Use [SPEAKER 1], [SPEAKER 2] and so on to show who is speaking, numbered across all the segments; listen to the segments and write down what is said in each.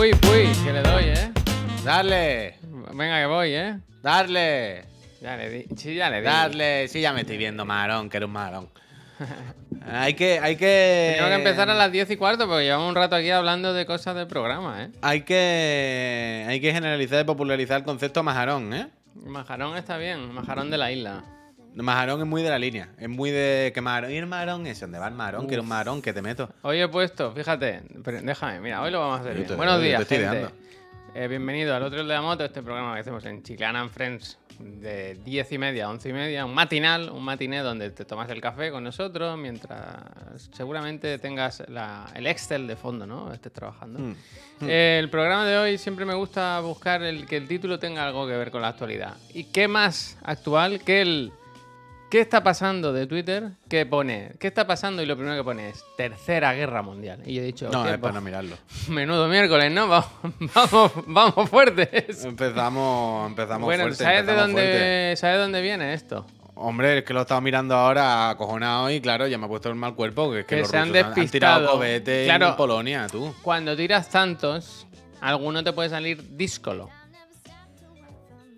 [SPEAKER 1] Puy, puy, que le doy, ¿eh?
[SPEAKER 2] Darle,
[SPEAKER 1] Venga, que voy, ¿eh?
[SPEAKER 2] darle,
[SPEAKER 1] Ya le di. Sí, ya le di.
[SPEAKER 2] darle. Sí, ya me estoy viendo, marón, que eres un marón. Hay que, hay que.
[SPEAKER 1] Tengo que empezar a las 10 y cuarto porque llevamos un rato aquí hablando de cosas del programa, ¿eh?
[SPEAKER 2] Hay que, hay que generalizar y popularizar el concepto majarón, ¿eh?
[SPEAKER 1] Majarón está bien, majarón de la isla.
[SPEAKER 2] Majarón es muy de la línea. Es muy de que majarón. ¿Y el majarón es? ¿Dónde va el majarón? Quiero un majarón que te meto.
[SPEAKER 1] Hoy he puesto, fíjate, pero déjame, mira, hoy lo vamos a hacer bien.
[SPEAKER 2] te-
[SPEAKER 1] Buenos días,
[SPEAKER 2] estoy
[SPEAKER 1] gente. Eh, bienvenido al otro de la moto, este programa que hacemos en Chiclana and Friends de 10 y media a 11 y media, un matinal, un matiné donde te tomas el café con nosotros mientras seguramente tengas la- el Excel de fondo, ¿no? Estés trabajando.
[SPEAKER 2] Mm.
[SPEAKER 1] Eh, el programa de hoy siempre me gusta buscar el que el título tenga algo que ver con la actualidad. ¿Y qué más actual que el ¿Qué está pasando de Twitter? ¿Qué pone? ¿Qué está pasando? Y lo primero que pone es Tercera Guerra Mundial. Y yo he dicho,
[SPEAKER 2] No,
[SPEAKER 1] "Hostia,
[SPEAKER 2] es para
[SPEAKER 1] pues,
[SPEAKER 2] no mirarlo.
[SPEAKER 1] menudo miércoles, ¿no? Vamos, vamos, vamos fuertes.
[SPEAKER 2] Empezamos, empezamos
[SPEAKER 1] bueno,
[SPEAKER 2] fuerte.
[SPEAKER 1] ¿sabes de
[SPEAKER 2] fuerte.
[SPEAKER 1] dónde, ¿sabes de dónde viene esto?
[SPEAKER 2] Hombre, es que lo he estado mirando ahora acojonado y claro, ya me ha puesto el mal cuerpo. Que, es que,
[SPEAKER 1] Que
[SPEAKER 2] los
[SPEAKER 1] se han
[SPEAKER 2] rusos tirado
[SPEAKER 1] despistado.
[SPEAKER 2] cohetes
[SPEAKER 1] Claro.
[SPEAKER 2] en Polonia, tú.
[SPEAKER 1] Cuando tiras tantos, alguno te puede salir díscolo.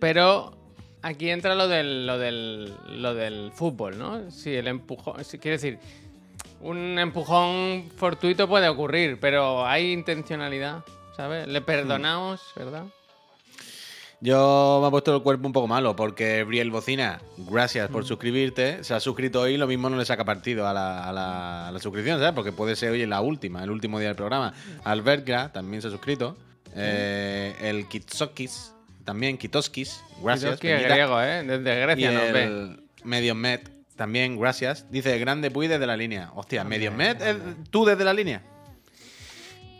[SPEAKER 1] Pero aquí entra lo del, lo del, lo del fútbol, ¿no? Si el empujón, si, quiere decir, un empujón fortuito puede ocurrir, pero hay intencionalidad, ¿sabes? Le perdonamos, ¿verdad?
[SPEAKER 2] Yo me ha puesto el cuerpo un poco malo porque Briel Bocina, gracias por suscribirte. Se ha suscrito hoy lo mismo no le saca partido a la, a la- a la suscripción, ¿sabes? Porque puede ser hoy en la última, el último día del programa. Albergra también se ha suscrito. Eh, el Kitsokis también, Kitoskis, gracias.
[SPEAKER 1] Qué
[SPEAKER 2] Peñita.
[SPEAKER 1] griego, ¿eh? Desde
[SPEAKER 2] Y
[SPEAKER 1] Grecia nos ve.
[SPEAKER 2] el Medium Med también, gracias. Dice, grande Puy desde la línea. Hostia, Medium Med, ¿eh? ¿tú desde la línea?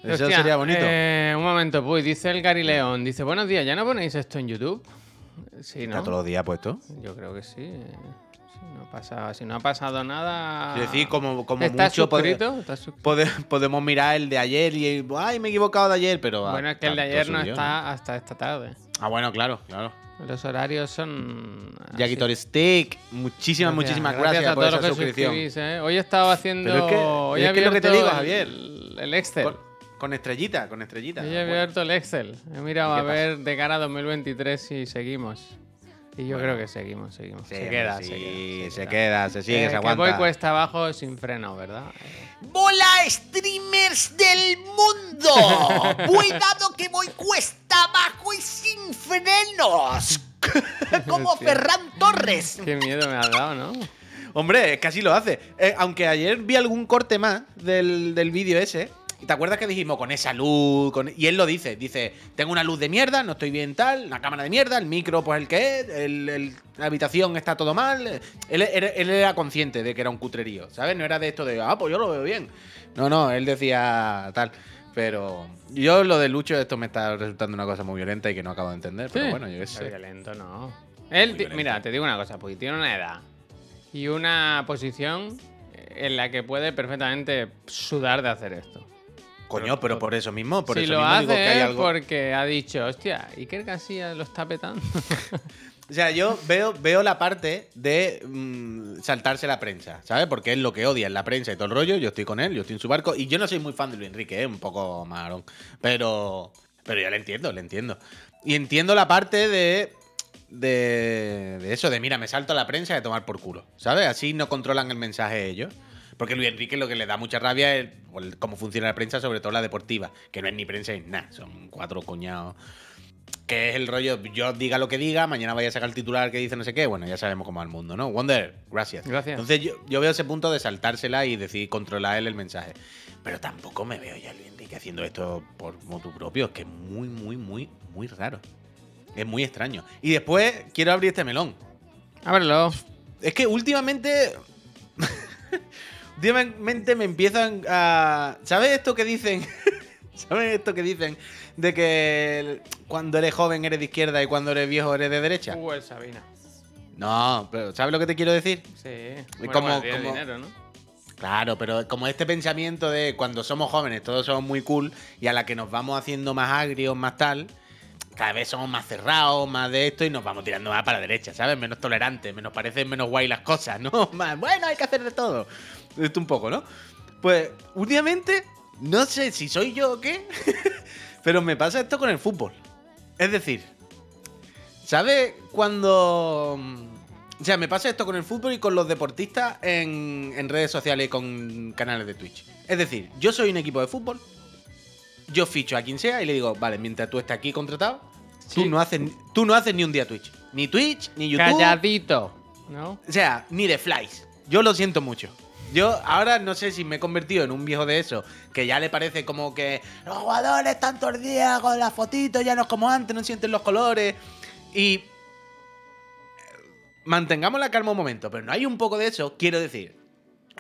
[SPEAKER 2] Eso
[SPEAKER 1] Hostia,
[SPEAKER 2] sería bonito.
[SPEAKER 1] eh, un momento, pues dice el Gary León, dice, buenos días, ¿ya no ponéis esto en YouTube? Sí,
[SPEAKER 2] Está
[SPEAKER 1] ¿no?
[SPEAKER 2] todos los días puesto.
[SPEAKER 1] Yo creo que sí. No, pasa, si no ha pasado nada...
[SPEAKER 2] Es decir, como, como
[SPEAKER 1] ¿Estás
[SPEAKER 2] mucho
[SPEAKER 1] suscrito? ¿Estás suscrito?
[SPEAKER 2] pode- podemos mirar el de ayer y ay, me he equivocado de ayer, pero
[SPEAKER 1] Bueno, es que el de ayer no está hasta esta tarde.
[SPEAKER 2] Ah, bueno, claro, claro.
[SPEAKER 1] Los horarios son...
[SPEAKER 2] Yakitori Stick, muchísimas, muchísimas gracias,
[SPEAKER 1] a
[SPEAKER 2] por esa
[SPEAKER 1] los que
[SPEAKER 2] suscripción.
[SPEAKER 1] ¿eh? Hoy he estado haciendo...
[SPEAKER 2] Pero es que-
[SPEAKER 1] hoy he
[SPEAKER 2] es que es lo que te digo, Javier.
[SPEAKER 1] El, el Excel.
[SPEAKER 2] Con, con estrellita, con estrellita.
[SPEAKER 1] Hoy he abierto el Excel. He mirado
[SPEAKER 2] ¿Y
[SPEAKER 1] a
[SPEAKER 2] pasa?
[SPEAKER 1] ver de cara a 2023 si seguimos. Y yo creo que seguimos, seguimos.
[SPEAKER 2] sí,
[SPEAKER 1] se, queda,
[SPEAKER 2] sí,
[SPEAKER 1] se queda,
[SPEAKER 2] se queda, se sigue,
[SPEAKER 1] Eh,
[SPEAKER 2] se
[SPEAKER 1] que
[SPEAKER 2] aguanta.
[SPEAKER 1] voy cuesta abajo sin freno, ¿verdad? Eh,
[SPEAKER 3] ¡Hola, streamers del mundo! Cuidado que voy cuesta abajo y sin frenos. Como Ferran Torres.
[SPEAKER 1] Qué miedo me has dado, ¿no?
[SPEAKER 2] Hombre, que así lo hace. Eh, aunque ayer vi algún corte más del, del vídeo ese. ¿Y te acuerdas que dijimos con esa luz? con- Y él lo dice, dice, tengo una luz de mierda, no estoy bien tal, una cámara de mierda, el micro pues el que es, el- el- la habitación está todo mal. Él, él- él era consciente de que era un cutrerío, ¿sabes? No era de esto de, ah, pues yo lo veo bien. No, no, él decía tal. Pero yo lo de Lucho, esto me está resultando una cosa muy violenta y que no acabo de entender. Pero bueno, yo qué sé.
[SPEAKER 1] violento, no. Él,
[SPEAKER 2] violento.
[SPEAKER 1] mira, te digo una cosa, pues tiene una edad y una posición en la que puede perfectamente sudar de hacer esto.
[SPEAKER 2] Coño, pero por eso mismo, por
[SPEAKER 1] si
[SPEAKER 2] eso
[SPEAKER 1] lo
[SPEAKER 2] mismo
[SPEAKER 1] hace
[SPEAKER 2] digo que hay
[SPEAKER 1] es
[SPEAKER 2] algo.
[SPEAKER 1] porque ha dicho, hostia, Iker Casillas lo está petando.
[SPEAKER 2] O sea, yo veo, veo la parte de mm, saltarse la prensa, ¿sabes? Porque es lo que odia en la prensa y todo el rollo. Yo estoy con él, yo estoy en su barco. Y yo no soy muy fan de Luis Enrique, ¿eh? un poco marón. Pero, pero yo le entiendo, le entiendo. Y entiendo la parte de, de, de eso, de mira, me salto a la prensa de tomar por culo, ¿sabes? Así no controlan el mensaje ellos. Porque Luis Enrique lo que le da mucha rabia es el- cómo funciona la prensa, sobre todo la deportiva, que no es ni prensa ni nada, son cuatro coñados que es el rollo, yo diga lo que diga, mañana vaya a sacar el titular que dice no sé qué, bueno, ya sabemos cómo va el mundo, ¿no? Wonder, gracias.
[SPEAKER 1] Gracias.
[SPEAKER 2] Entonces yo, yo veo ese punto de saltársela y decir controlar él el mensaje. Pero tampoco me veo ya Luis Enrique haciendo esto por motu propio, es que es muy, muy, muy, muy raro. Es muy extraño. Y después quiero abrir este melón.
[SPEAKER 1] Ábrelo.
[SPEAKER 2] Es que últimamente. últimamente me empiezan a. ¿Sabes esto que dicen? ¿Sabes esto que dicen? De que cuando eres joven eres de izquierda y cuando eres viejo eres de derecha.
[SPEAKER 1] Uh, el Sabina.
[SPEAKER 2] No, pero ¿sabes lo que te quiero decir?
[SPEAKER 1] Sí.
[SPEAKER 2] como-
[SPEAKER 1] bueno, tiene
[SPEAKER 2] como-
[SPEAKER 1] dinero, ¿no?
[SPEAKER 2] Claro, pero como este pensamiento de cuando somos jóvenes todos somos muy cool y a la que nos vamos haciendo más agrios, más tal, cada vez somos más cerrados, más de esto y nos vamos tirando más para la derecha, ¿sabes? Menos tolerantes, menos parecen menos guay las cosas, ¿no? Más, bueno, hay que hacer de todo. Esto un poco, ¿no? Pues últimamente No sé si soy yo o qué, pero me pasa esto con el fútbol. Es decir, ¿sabes cuando... O sea, me pasa esto con el fútbol y con los deportistas en, en redes sociales y con canales de Twitch. Es decir, yo soy un equipo de fútbol, yo ficho a quien sea y le digo, vale, mientras tú estés aquí contratado,
[SPEAKER 1] Sí.
[SPEAKER 2] tú, no haces, tú no haces ni un día Twitch. Ni Twitch, ni YouTube.
[SPEAKER 1] Calladito, ¿no?
[SPEAKER 2] O sea, ni de flies. Yo lo siento mucho. Yo ahora no sé si me he convertido en un viejo de eso, que ya le parece como que los jugadores están todo el día con las fotitos, ya no es como antes, no sienten los colores. Y eh, mantengamos la calma un momento, pero no hay un poco de eso. Quiero decir,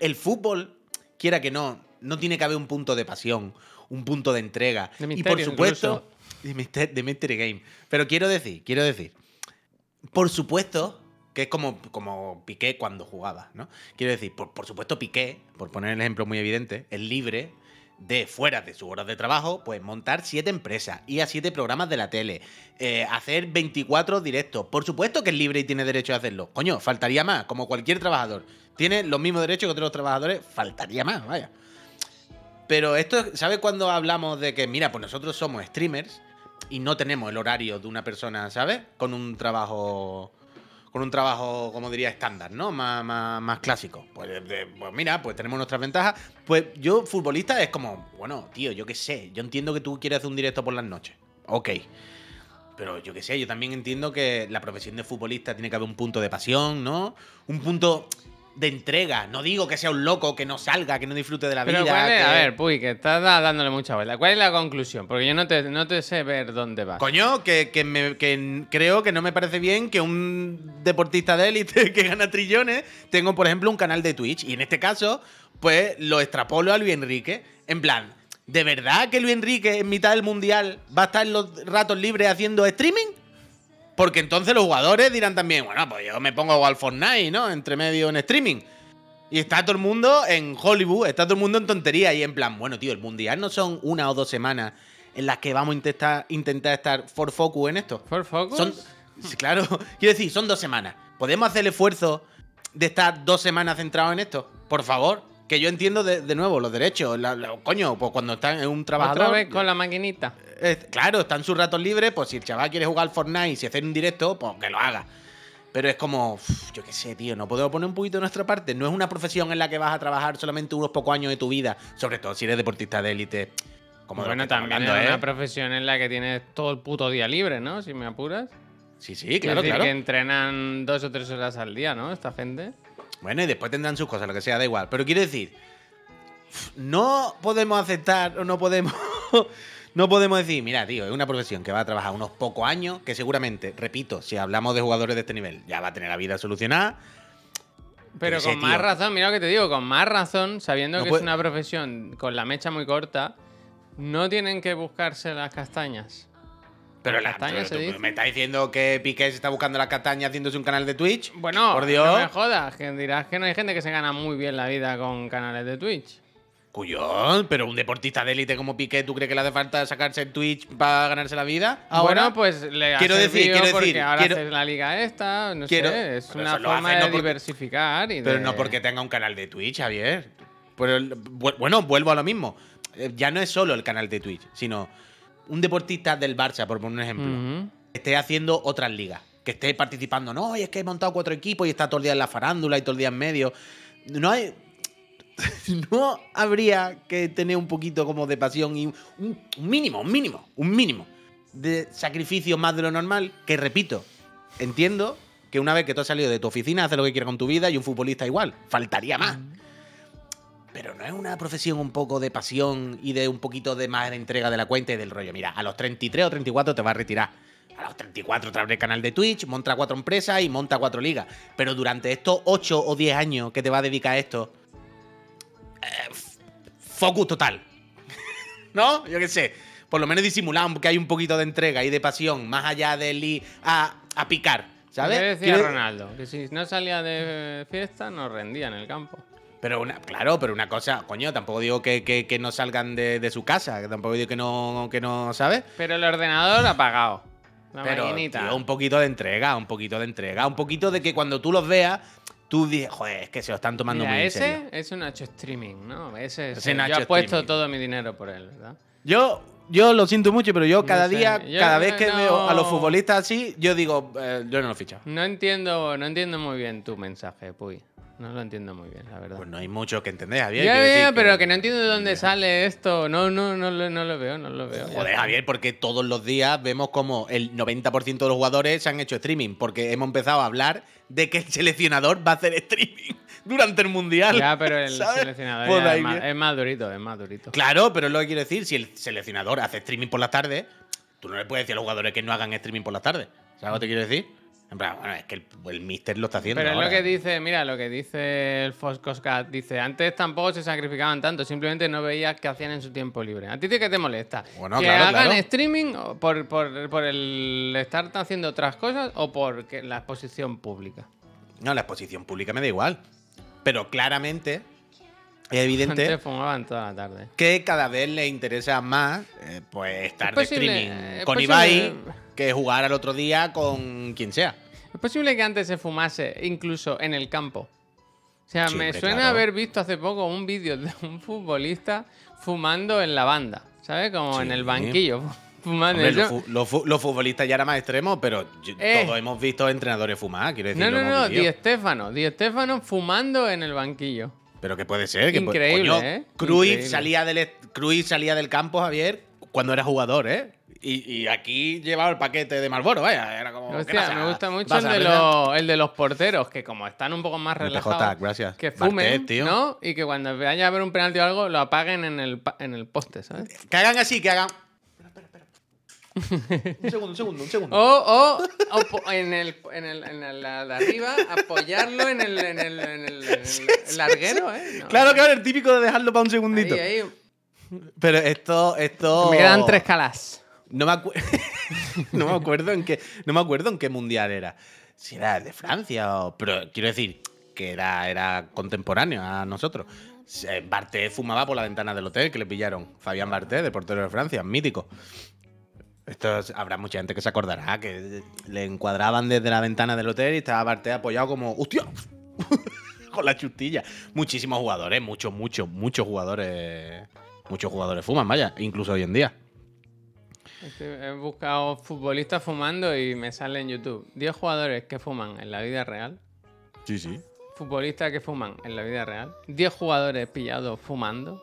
[SPEAKER 2] el fútbol, quiera que no, no tiene que haber un punto de pasión, un punto de entrega.
[SPEAKER 1] De
[SPEAKER 2] y por supuesto, de, mister- de mystery game. Pero quiero decir, quiero decir, por supuesto, que es como, como Piqué cuando jugaba, ¿no? Quiero decir, por, por supuesto, Piqué, por poner el ejemplo muy evidente, es libre de fuera de sus horas de trabajo, pues montar siete empresas, ir a siete programas de la tele, eh, hacer 24 directos. Por supuesto que es libre y tiene derecho a hacerlo. Coño, faltaría más, como cualquier trabajador. Tiene los mismos derechos que otros trabajadores, faltaría más, vaya. Pero esto, ¿sabes cuando hablamos de que, mira, pues nosotros somos streamers y no tenemos el horario de una persona, ¿sabes? Con un trabajo. Con un trabajo, como diría, estándar, ¿no? Más, más, más clásico. Pues, de- pues mira, pues tenemos nuestras ventajas. Pues yo, futbolista, es como, bueno, tío, yo qué sé. Yo entiendo que tú quieres hacer un directo por las noches. Ok. Pero yo qué sé, yo también entiendo que la profesión de futbolista tiene que haber un punto de pasión, ¿no? Un punto de entrega. No digo que sea un loco, que no salga, que no disfrute de la
[SPEAKER 1] Pero
[SPEAKER 2] vida.
[SPEAKER 1] ¿cuál es?
[SPEAKER 2] que-
[SPEAKER 1] A ver, Puy, que estás dándole mucha vuelta. ¿Cuál es la conclusión? Porque yo no te, no te sé ver dónde vas.
[SPEAKER 2] Coño, que, que me- que creo que no me parece bien que un deportista de élite que gana trillones tenga, por ejemplo, un canal de Twitch. Y en este caso, pues lo extrapolo a Luis Enrique. En plan, ¿de verdad que Luis Enrique en mitad del mundial va a estar en los ratos libres haciendo streaming? Porque entonces los jugadores dirán también, bueno, pues yo me pongo al Fortnite, ¿no? Entre medio en streaming. Y está todo el mundo en Hollywood, está todo el mundo en tontería y en plan, bueno, tío, el mundial no son una o dos semanas en las que vamos a intentar, intentar estar for focus en esto.
[SPEAKER 1] ¿For Focus?
[SPEAKER 2] Son, claro, quiero decir, son dos semanas. ¿Podemos hacer el esfuerzo de estar dos semanas centrados en esto? Por favor, que yo entiendo de, de nuevo los derechos. la- la- coño, pues cuando están en un trabajador.
[SPEAKER 1] Otra vez con la maquinita.
[SPEAKER 2] Eh, claro, están sus ratos libres, pues si el chaval quiere jugar al Fortnite y hacer un directo, pues que lo haga. Pero es como, uf, yo qué sé, tío, no podemos poner un poquito de nuestra parte. No es una profesión en la que vas a trabajar solamente unos pocos años de tu vida, sobre todo si eres deportista de élite. Como
[SPEAKER 1] bueno, también
[SPEAKER 2] hablando,
[SPEAKER 1] es una
[SPEAKER 2] ¿eh?
[SPEAKER 1] profesión en la que tienes todo el puto día libre, ¿no? Si me apuras.
[SPEAKER 2] Sí, sí, claro,
[SPEAKER 1] decir
[SPEAKER 2] claro.
[SPEAKER 1] que entrenan dos o tres horas al día, ¿no? Esta gente.
[SPEAKER 2] Bueno, y después tendrán sus cosas, lo que sea, da igual. Pero quiero decir, no podemos aceptar o no podemos. No podemos decir, mira, tío, es una profesión que va a trabajar unos pocos años, que seguramente, repito, si hablamos de jugadores de este nivel, ya va a tener la vida solucionada.
[SPEAKER 1] Pero
[SPEAKER 2] sé,
[SPEAKER 1] con más
[SPEAKER 2] tío.
[SPEAKER 1] razón, mira lo que te digo, con más razón, sabiendo
[SPEAKER 2] No
[SPEAKER 1] que
[SPEAKER 2] puede-
[SPEAKER 1] es una profesión con la mecha muy corta, no tienen que buscarse las castañas.
[SPEAKER 2] Pero
[SPEAKER 1] ¿Las
[SPEAKER 2] la,
[SPEAKER 1] castañas
[SPEAKER 2] pero
[SPEAKER 1] se dice?
[SPEAKER 2] me estás diciendo que Piqué se está buscando las castañas haciéndose un canal de Twitch.
[SPEAKER 1] Bueno,
[SPEAKER 2] por Dios.
[SPEAKER 1] no me jodas, que dirás que no hay gente que se gana muy bien la vida con canales de Twitch.
[SPEAKER 2] Cuyón, pero un deportista de élite como Piqué, ¿tú crees que le hace falta sacarse el Twitch para ganarse la vida? Ahora,
[SPEAKER 1] bueno, pues le ha
[SPEAKER 2] quiero decir, quiero
[SPEAKER 1] porque
[SPEAKER 2] decir,
[SPEAKER 1] ahora
[SPEAKER 2] quiero-
[SPEAKER 1] haces la liga esta, no
[SPEAKER 2] quiero-
[SPEAKER 1] sé, es una forma
[SPEAKER 2] hace
[SPEAKER 1] de
[SPEAKER 2] no
[SPEAKER 1] diversificar y
[SPEAKER 2] Pero
[SPEAKER 1] de-
[SPEAKER 2] no porque tenga un canal de Twitch, Javier. Pero, bueno, vuelvo a lo mismo. Eh, Ya no es solo el canal de Twitch, sino un deportista del Barça, por poner un ejemplo, que esté haciendo otras ligas, que esté participando. No, y es que he montado cuatro equipos y está todo el día en la farándula y todo el día en medio. No hay. No habría que tener un poquito como de pasión y un, un mínimo, un mínimo, un mínimo de sacrificio más de lo normal. Que repito, entiendo que una vez que tú has salido de tu oficina, haces lo que quieras con tu vida y un futbolista igual. Faltaría más. Pero no es una profesión un poco de pasión y de un poquito de más de entrega de la cuenta y del rollo. Mira, a los 33 o 34 te vas a retirar. A los 34 te abre el canal de Twitch, monta cuatro empresas y monta cuatro ligas. Pero durante estos 8 o 10 años que te va a dedicar a esto, eh, focus total. ¿No? Yo qué sé. Por lo menos disimular que hay un poquito de entrega y de pasión, más allá de ir a, a picar. ¿Sabes?
[SPEAKER 1] ¿Qué decía Ronaldo? Que si no salía de fiesta, no rendía en el campo.
[SPEAKER 2] Pero una, claro, pero una cosa, coño, tampoco digo que, que- que no salgan de, de su casa, que tampoco digo que no, que no, ¿sabes?
[SPEAKER 1] Pero el ordenador apagado. La
[SPEAKER 2] Pero tío, un poquito de entrega, un poquito de entrega, un poquito de que cuando tú los veas, tú dices, joder, es que se lo están tomando
[SPEAKER 1] Mira,
[SPEAKER 2] muy en
[SPEAKER 1] ese
[SPEAKER 2] serio.
[SPEAKER 1] es un Nacho streaming, ¿no? Ese es.
[SPEAKER 2] Ese
[SPEAKER 1] yo
[SPEAKER 2] Nacho
[SPEAKER 1] apuesto
[SPEAKER 2] streaming.
[SPEAKER 1] todo mi dinero por él, ¿verdad?
[SPEAKER 2] Yo, yo lo siento mucho, pero yo cada
[SPEAKER 1] sé,
[SPEAKER 2] día,
[SPEAKER 1] yo
[SPEAKER 2] cada vez que
[SPEAKER 1] no-
[SPEAKER 2] veo a los futbolistas así, yo digo, eh, yo no lo he fichado.
[SPEAKER 1] No entiendo, no entiendo muy bien tu mensaje, Puy. No lo entiendo muy bien, la verdad.
[SPEAKER 2] Pues no hay mucho que entender, Javier.
[SPEAKER 1] ya, ya,
[SPEAKER 2] decir
[SPEAKER 1] pero que no entiendo de dónde sale esto. No, no, no, lo- no lo veo, no lo veo.
[SPEAKER 2] Joder. Javier, porque todos los días vemos como el 90% de los jugadores se han hecho streaming, porque hemos empezado a hablar de que el seleccionador va a hacer streaming durante el mundial.
[SPEAKER 1] Ya, pero el
[SPEAKER 2] ¿sabes?
[SPEAKER 1] seleccionador es, más, es más durito, es más durito.
[SPEAKER 2] Claro, pero es lo que quiero decir, si el seleccionador hace streaming por las tardes, tú no le puedes decir a los jugadores que no hagan streaming por las tardes. ¿Sabes lo que te quiero decir? En plan, bueno, es que el, el mister lo está haciendo.
[SPEAKER 1] Pero es lo que dice, mira, lo que dice el Foscoscat. Dice, antes tampoco se sacrificaban tanto, simplemente no veías qué hacían en su tiempo libre. ¿A ti qué te molesta?
[SPEAKER 2] Bueno,
[SPEAKER 1] ¿Que
[SPEAKER 2] claro,
[SPEAKER 1] hagan
[SPEAKER 2] claro.
[SPEAKER 1] streaming por, por- por el estar haciendo otras cosas o por que- la exposición pública?
[SPEAKER 2] No, la exposición pública me da igual. Pero claramente es evidente
[SPEAKER 1] fumaban toda la tarde.
[SPEAKER 2] que cada vez le interesa más eh, pues estar
[SPEAKER 1] Es
[SPEAKER 2] de streaming
[SPEAKER 1] es
[SPEAKER 2] con
[SPEAKER 1] posible.
[SPEAKER 2] Ibai que jugar al otro día con quien sea.
[SPEAKER 1] ¿Es posible que antes se fumase incluso en el campo? O sea, me suena
[SPEAKER 2] claro.
[SPEAKER 1] haber visto hace poco un vídeo de un futbolista fumando en la banda, ¿sabes? Como en el banquillo, fumando.
[SPEAKER 2] Hombre, los, los los futbolistas ya eran más extremos, pero yo-
[SPEAKER 1] Eh.
[SPEAKER 2] todos hemos visto entrenadores fumar, quiero decir.
[SPEAKER 1] No, no, no. Di Stéfano. Di fumando en el banquillo.
[SPEAKER 2] Pero que puede ser, que
[SPEAKER 1] Increíble,
[SPEAKER 2] coño,
[SPEAKER 1] ¿eh?
[SPEAKER 2] Cruyff
[SPEAKER 1] Increíble.
[SPEAKER 2] salía del Cruyff salía del campo, Javier, cuando era jugador, ¿eh? Y, y aquí llevaba el paquete de Marlboro, vaya, era como. ¿qué
[SPEAKER 1] Hostia,
[SPEAKER 2] pasa?
[SPEAKER 1] me gusta mucho
[SPEAKER 2] ¿Vas
[SPEAKER 1] el de, los, el de los porteros, que como están un poco más relajados,
[SPEAKER 2] gracias.
[SPEAKER 1] que fumen,
[SPEAKER 2] Bartet, tío.
[SPEAKER 1] ¿no? Y que cuando vaya a haber un penalti o algo, lo apaguen en el, en el poste, ¿sabes?
[SPEAKER 2] Que hagan así, que hagan. Un segundo, un segundo, un segundo.
[SPEAKER 1] O, o, en el, en el, en el- la de arriba, apoyarlo en el, en el, en el, en el larguero, ¿eh? No.
[SPEAKER 2] Claro, claro, el típico de dejarlo para un segundito.
[SPEAKER 1] Ahí, ahí.
[SPEAKER 2] Pero esto, esto.
[SPEAKER 1] Me quedan tres calas.
[SPEAKER 2] No me, acu- no me acuerdo en qué. No me acuerdo en qué mundial era. Si era el de Francia o. Pero quiero decir que era, era contemporáneo a nosotros. Eh, Barté fumaba por la ventana del hotel que le pillaron. Fabián Barté, del portero de Francia, mítico. Esto es- habrá mucha gente que se acordará que le encuadraban desde la ventana del hotel y estaba Barté apoyado como. ¡Hostia! Con la chustilla. Muchísimos jugadores, muchos, muchos, muchos jugadores. Muchos jugadores fuman, vaya, incluso hoy en día.
[SPEAKER 1] Este, He buscado futbolistas fumando y me sale en YouTube 10 jugadores que fuman en la vida real.
[SPEAKER 2] Sí, sí.
[SPEAKER 1] Futbolistas que fuman en la vida real. 10 jugadores pillados fumando.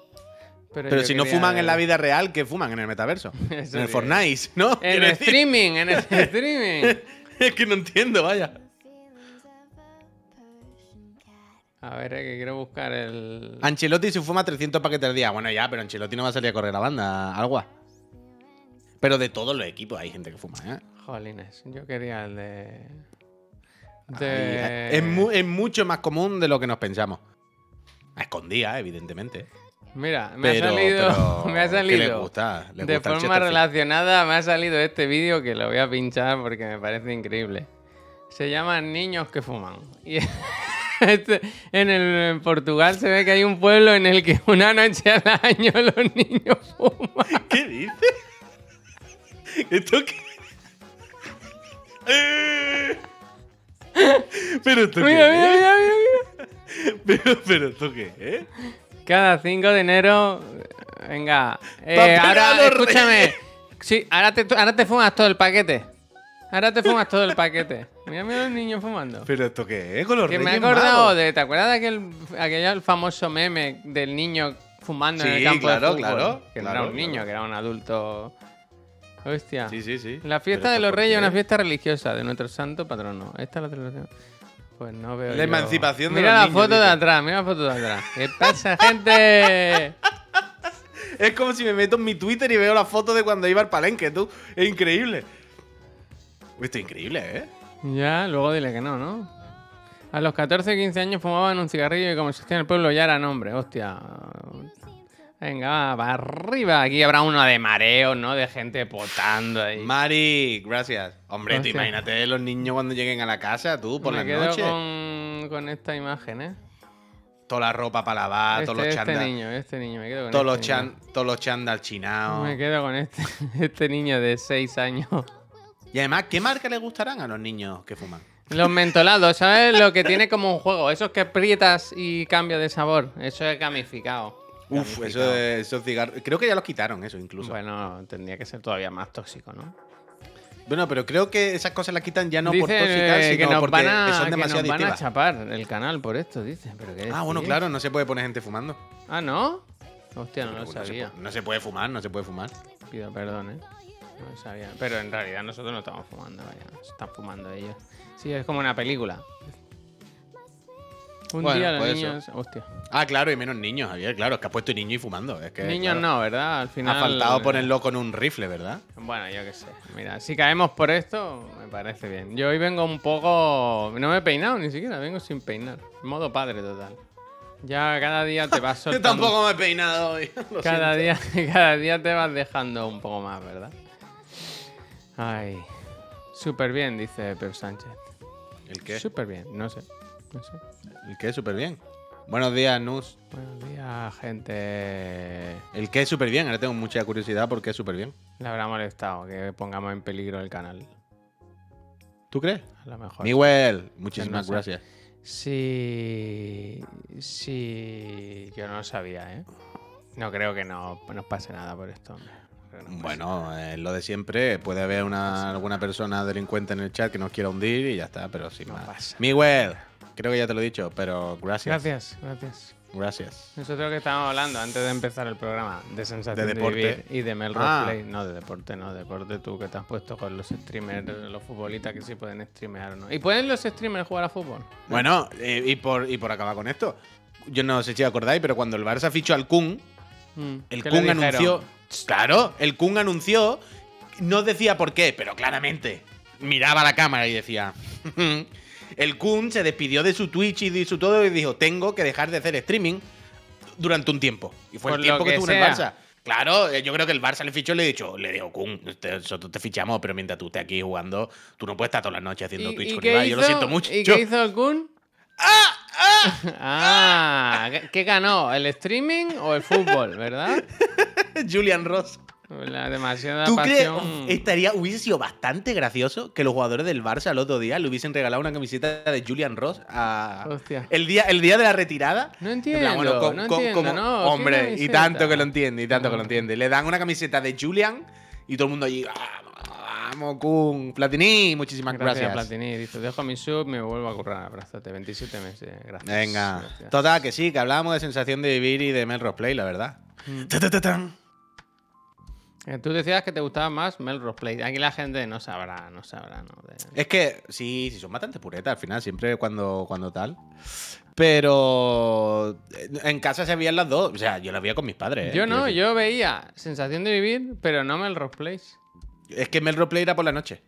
[SPEAKER 1] Pero,
[SPEAKER 2] si no fuman en la vida real, ¿qué fuman en el metaverso?
[SPEAKER 1] Eso
[SPEAKER 2] en el. Fortnite, ¿no?
[SPEAKER 1] En el streaming, en el streaming.
[SPEAKER 2] Es que no entiendo, vaya.
[SPEAKER 1] A ver, eh, que quiero buscar el.
[SPEAKER 2] Ancelotti se fuma 300 paquetes al día. Bueno, ya, pero Ancelotti no va a salir a correr la banda, algo. Pero de todos los equipos hay gente que fuma, ¿eh?
[SPEAKER 1] Jolines, yo quería el de.
[SPEAKER 2] Es, mu- es mucho más común de lo que nos pensamos. A escondidas, evidentemente.
[SPEAKER 1] Mira, me
[SPEAKER 2] Pero-
[SPEAKER 1] ha salido. me ha
[SPEAKER 2] ¿qué
[SPEAKER 1] salido.
[SPEAKER 2] les gusta? ¿Les
[SPEAKER 1] de
[SPEAKER 2] gusta
[SPEAKER 1] forma relacionada, me ha salido este vídeo que lo voy a pinchar porque me parece increíble. Se llama Niños que fuman. Y este- en, el, en Portugal se ve que hay un pueblo en el que una noche al año los niños fuman.
[SPEAKER 2] ¿Qué dices? ¿Esto qué? Eh. Pero esto
[SPEAKER 1] Mira,
[SPEAKER 2] qué
[SPEAKER 1] mira,
[SPEAKER 2] es?
[SPEAKER 1] mira, mira, mira.
[SPEAKER 2] Pero, pero esto qué es?
[SPEAKER 1] Cada 5 de enero. Venga. eh, ahora, escúchame. Sí, ahora te, ahora te fumas todo el paquete. Ahora te fumas todo el paquete. Mira, mira los niños fumando.
[SPEAKER 2] ¿Pero esto qué es? Con los
[SPEAKER 1] Que me he acordado
[SPEAKER 2] Magos.
[SPEAKER 1] de. ¿Te acuerdas de aquel, aquel famoso meme del niño fumando en el campo
[SPEAKER 2] claro,
[SPEAKER 1] de fútbol?
[SPEAKER 2] claro,
[SPEAKER 1] Que no
[SPEAKER 2] claro,
[SPEAKER 1] era un niño,
[SPEAKER 2] claro.
[SPEAKER 1] que era un adulto. Hostia.
[SPEAKER 2] Sí, sí, sí.
[SPEAKER 1] La fiesta de los Reyes es una fiesta religiosa de nuestro santo patrono. Esta es la celebración. Pues no veo.
[SPEAKER 2] La
[SPEAKER 1] yo-
[SPEAKER 2] emancipación de
[SPEAKER 1] Mira
[SPEAKER 2] los
[SPEAKER 1] la
[SPEAKER 2] niños,
[SPEAKER 1] foto de atrás, mira la foto de atrás. ¿Qué pasa, gente?
[SPEAKER 2] Es como si me meto en mi Twitter y veo la foto de cuando iba al palenque, tú. Es increíble. Esto es increíble, ¿eh?
[SPEAKER 1] Ya, luego dile que no, ¿no? A los 14 15 años fumaban un cigarrillo y como existía en el pueblo ya era nombre. Hostia. Venga, va, arriba. Aquí habrá uno de mareo, ¿no? De gente potando ahí.
[SPEAKER 2] Mari, gracias. Hombre, tú
[SPEAKER 1] Hostia.
[SPEAKER 2] imagínate los niños cuando lleguen a la casa, tú, por
[SPEAKER 1] Me
[SPEAKER 2] la
[SPEAKER 1] quedo
[SPEAKER 2] noche.
[SPEAKER 1] con, con esta imagen, ¿eh?
[SPEAKER 2] Toda la ropa para lavar,
[SPEAKER 1] este,
[SPEAKER 2] todos los
[SPEAKER 1] este
[SPEAKER 2] chandas.
[SPEAKER 1] niño, este niño. Me quedo con
[SPEAKER 2] todos, los
[SPEAKER 1] este
[SPEAKER 2] chan,
[SPEAKER 1] niño.
[SPEAKER 2] todos los chandal chinados.
[SPEAKER 1] Me quedo con este, este niño de 6 años.
[SPEAKER 2] Y además, ¿qué marca le gustarán a los niños que fuman?
[SPEAKER 1] Los mentolados, ¿sabes? Lo que tiene como un juego. Esos que aprietas y cambia de sabor. Eso es gamificado.
[SPEAKER 2] Uf, eso esos cigarros. Creo que ya los quitaron, eso incluso. Bueno,
[SPEAKER 1] Bueno, tendría que ser todavía más tóxico, ¿no?
[SPEAKER 2] pero creo que esas cosas las quitan ya no
[SPEAKER 1] Dice
[SPEAKER 2] por tóxicas, sino
[SPEAKER 1] que nos
[SPEAKER 2] porque
[SPEAKER 1] van a,
[SPEAKER 2] son
[SPEAKER 1] que
[SPEAKER 2] demasiado
[SPEAKER 1] nos van a chapar el canal por esto, dice. ¿Pero qué
[SPEAKER 2] Ah, bueno, claro, no se puede poner gente fumando.
[SPEAKER 1] Ah, ¿no? Hostia, no lo
[SPEAKER 2] No se,
[SPEAKER 1] sabía.
[SPEAKER 2] no se puede fumar, no se puede fumar.
[SPEAKER 1] Pido perdón, ¿eh? No lo sabía. Pero en realidad nosotros no estamos fumando, vaya. Están fumando ellos. Sí, es como una película. Un
[SPEAKER 2] Bueno,
[SPEAKER 1] día los
[SPEAKER 2] pues eso.
[SPEAKER 1] niños... Hostia.
[SPEAKER 2] Ah, claro, y menos niños, Javier. Claro, es que has puesto niño y fumando. Es que,
[SPEAKER 1] Niños
[SPEAKER 2] claro,
[SPEAKER 1] no, ¿verdad? Al final...
[SPEAKER 2] Ha faltado ponerlo con un rifle, ¿verdad?
[SPEAKER 1] Bueno, yo qué sé. Mira, si caemos por esto, me parece bien. Yo hoy vengo un poco... No me he peinado ni siquiera, vengo sin peinar. Modo padre total. Ya cada día te vas
[SPEAKER 2] Yo
[SPEAKER 1] soltando...
[SPEAKER 2] tampoco me he peinado hoy. lo
[SPEAKER 1] Cada
[SPEAKER 2] siento.
[SPEAKER 1] día, cada día te vas dejando un poco más, ¿verdad? Ay. Súper bien, dice Pep Sánchez.
[SPEAKER 2] ¿El qué?
[SPEAKER 1] Súper bien, no sé. No sé.
[SPEAKER 2] ¿El qué? Súper bien. Buenos días, Nus.
[SPEAKER 1] Buenos días, gente.
[SPEAKER 2] El qué es súper bien. Ahora tengo mucha curiosidad porque es súper bien.
[SPEAKER 1] Le habrá molestado que pongamos en peligro el canal.
[SPEAKER 2] ¿Tú crees?
[SPEAKER 1] A lo mejor.
[SPEAKER 2] Miguel, muchísimas
[SPEAKER 1] sé.
[SPEAKER 2] gracias.
[SPEAKER 1] Sí. Sí. Yo no lo sabía, ¿eh? No creo que no nos pase nada por esto, que no
[SPEAKER 2] Bueno, es lo de siempre. Puede haber una, alguna persona delincuente en el chat que nos quiera hundir y ya está, pero sin
[SPEAKER 1] No
[SPEAKER 2] más.
[SPEAKER 1] pasa.
[SPEAKER 2] Miguel, creo que ya te lo he dicho, pero gracias.
[SPEAKER 1] Gracias, gracias.
[SPEAKER 2] Gracias.
[SPEAKER 1] Nosotros que estábamos hablando antes de empezar el programa de sensación
[SPEAKER 2] De
[SPEAKER 1] de,
[SPEAKER 2] deporte.
[SPEAKER 1] vivir y de Melrose
[SPEAKER 2] Ah.
[SPEAKER 1] Play. No, de deporte, no, deporte tú que te has puesto con los streamers, los futbolistas que sí pueden streamear o no. ¿Y pueden los streamers jugar a fútbol?
[SPEAKER 2] Bueno, eh, y, por, y por acabar con esto, yo no sé si acordáis, pero cuando el Barça fichó al Kun,
[SPEAKER 1] Mm,
[SPEAKER 2] el
[SPEAKER 1] ¿qué le
[SPEAKER 2] Kun anunció. Claro, el Kun anunció. No decía por qué, pero claramente miraba la cámara y decía. el Kun se despidió de su Twitch y de su todo y dijo: Tengo que dejar de hacer streaming durante un tiempo. Y fue
[SPEAKER 1] Por
[SPEAKER 2] el tiempo que,
[SPEAKER 1] que
[SPEAKER 2] estuvo en el. Barça. Claro, eh, yo creo que el Barça le fichó y le he dicho, le digo, Kun, nosotros te fichamos, pero mientras tú estés aquí jugando, tú no puedes estar todas las noches haciendo
[SPEAKER 1] ¿Y,
[SPEAKER 2] Twitch con Ibai. Yo lo siento mucho.
[SPEAKER 1] ¿Y qué hizo el Kun? ¡Ah! ¿qué- ¿Qué ganó? ¿El streaming o el fútbol, verdad?
[SPEAKER 2] Julian Ross.
[SPEAKER 1] La demasiada
[SPEAKER 2] ¿Tú crees? Estaría, hubiese sido bastante gracioso que los jugadores del Barça el otro día le hubiesen regalado una camiseta de Julian Ross a.
[SPEAKER 1] Hostia.
[SPEAKER 2] El día, el día de la retirada.
[SPEAKER 1] No
[SPEAKER 2] plan,
[SPEAKER 1] entiendo, no entiendo,
[SPEAKER 2] como-
[SPEAKER 1] no, ¿qué
[SPEAKER 2] Hombre, y tanto que lo entiende, y tanto que lo entiende. Le dan una camiseta de Julian y todo el mundo allí. "Vamos, Vamos, Kun. Platini, muchísimas
[SPEAKER 1] Gracias,
[SPEAKER 2] gracias.
[SPEAKER 1] Platini. Dice, dejo mi sub, me vuelvo a currar. Abrázate. 27 meses. Gracias.
[SPEAKER 2] Venga.
[SPEAKER 1] Gracias.
[SPEAKER 2] Total, que sí, que hablábamos de sensación de vivir y de Melrose Play, la verdad.
[SPEAKER 1] Mm.
[SPEAKER 2] Ta, ta, ta, tan.
[SPEAKER 1] Tú decías que te gustaba más Melrose Play. Aquí la gente no sabrá, no sabrá, ¿no? De-
[SPEAKER 2] Es que sí, sí, son bastante puretas al final, siempre cuando, cuando tal. Pero eh, en casa se veían las dos. O sea, yo las veía con mis padres. ¿eh?
[SPEAKER 1] Yo no, yo veía Sensación de Vivir, pero no Melrose Place.
[SPEAKER 2] Es que Melrose Play era por la noche.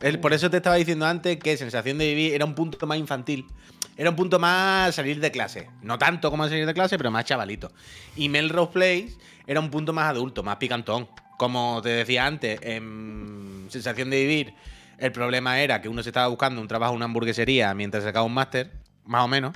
[SPEAKER 2] El- por eso te estaba diciendo antes que Sensación de Vivir era un punto más infantil. Era un punto más salir de clase. No tanto como salir de clase, pero más chavalito. Y Melrose Place era un punto más adulto, más picantón. Como te decía antes, en Sensación de Vivir, el problema era que uno se estaba buscando un trabajo en una hamburguesería mientras sacaba un máster, más o menos.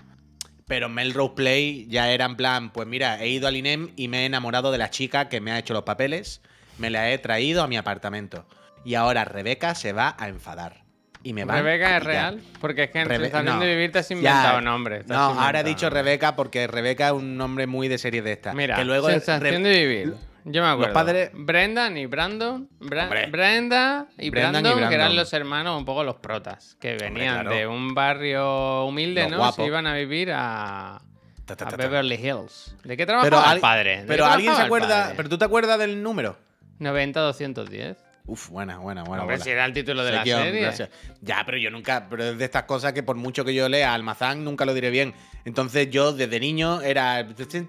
[SPEAKER 2] Pero Melrose Play ya era en plan, pues mira, he ido al INEM y me he enamorado de la chica que me ha hecho los papeles, me la he traído a mi apartamento. Y ahora Rebeca se va a enfadar. Y me va
[SPEAKER 1] ¿Rebeca
[SPEAKER 2] a
[SPEAKER 1] es real? Porque es que en
[SPEAKER 2] Rebe-
[SPEAKER 1] Sensación
[SPEAKER 2] no.
[SPEAKER 1] de Vivir te has
[SPEAKER 2] Ya,
[SPEAKER 1] inventado nombre. te has
[SPEAKER 2] No, ahora he dicho
[SPEAKER 1] nombre.
[SPEAKER 2] Rebeca porque Rebeca es un nombre muy de serie de esta.
[SPEAKER 1] Mira,
[SPEAKER 2] que luego es
[SPEAKER 1] Sensación de Vivir. Yo me acuerdo.
[SPEAKER 2] padres-
[SPEAKER 1] Brendan y Brandon. Bra-
[SPEAKER 2] Hombre.
[SPEAKER 1] Brenda y
[SPEAKER 2] Brendan
[SPEAKER 1] Brandon,
[SPEAKER 2] y
[SPEAKER 1] que eran los hermanos, un poco los protas, que venían
[SPEAKER 2] claro.
[SPEAKER 1] de un barrio humilde,
[SPEAKER 2] Los
[SPEAKER 1] ¿no?
[SPEAKER 2] guapos.
[SPEAKER 1] Se iban a vivir a,
[SPEAKER 2] Ta, ta,
[SPEAKER 1] a
[SPEAKER 2] ta, ta.
[SPEAKER 1] Beverly Hills. ¿De qué
[SPEAKER 2] Pero,
[SPEAKER 1] trabajaba
[SPEAKER 2] al-
[SPEAKER 1] el padre? ¿De
[SPEAKER 2] pero alguien se acuerda. Pero tú te acuerdas del número.
[SPEAKER 1] 90-210.
[SPEAKER 2] Uf, buena, buena, buena.
[SPEAKER 1] Hombre, si era el título de la serie.
[SPEAKER 2] gracias. Ya, pero yo nunca, pero es de estas cosas que por mucho que yo lea Almazán, nunca lo diré bien. Entonces yo desde niño era.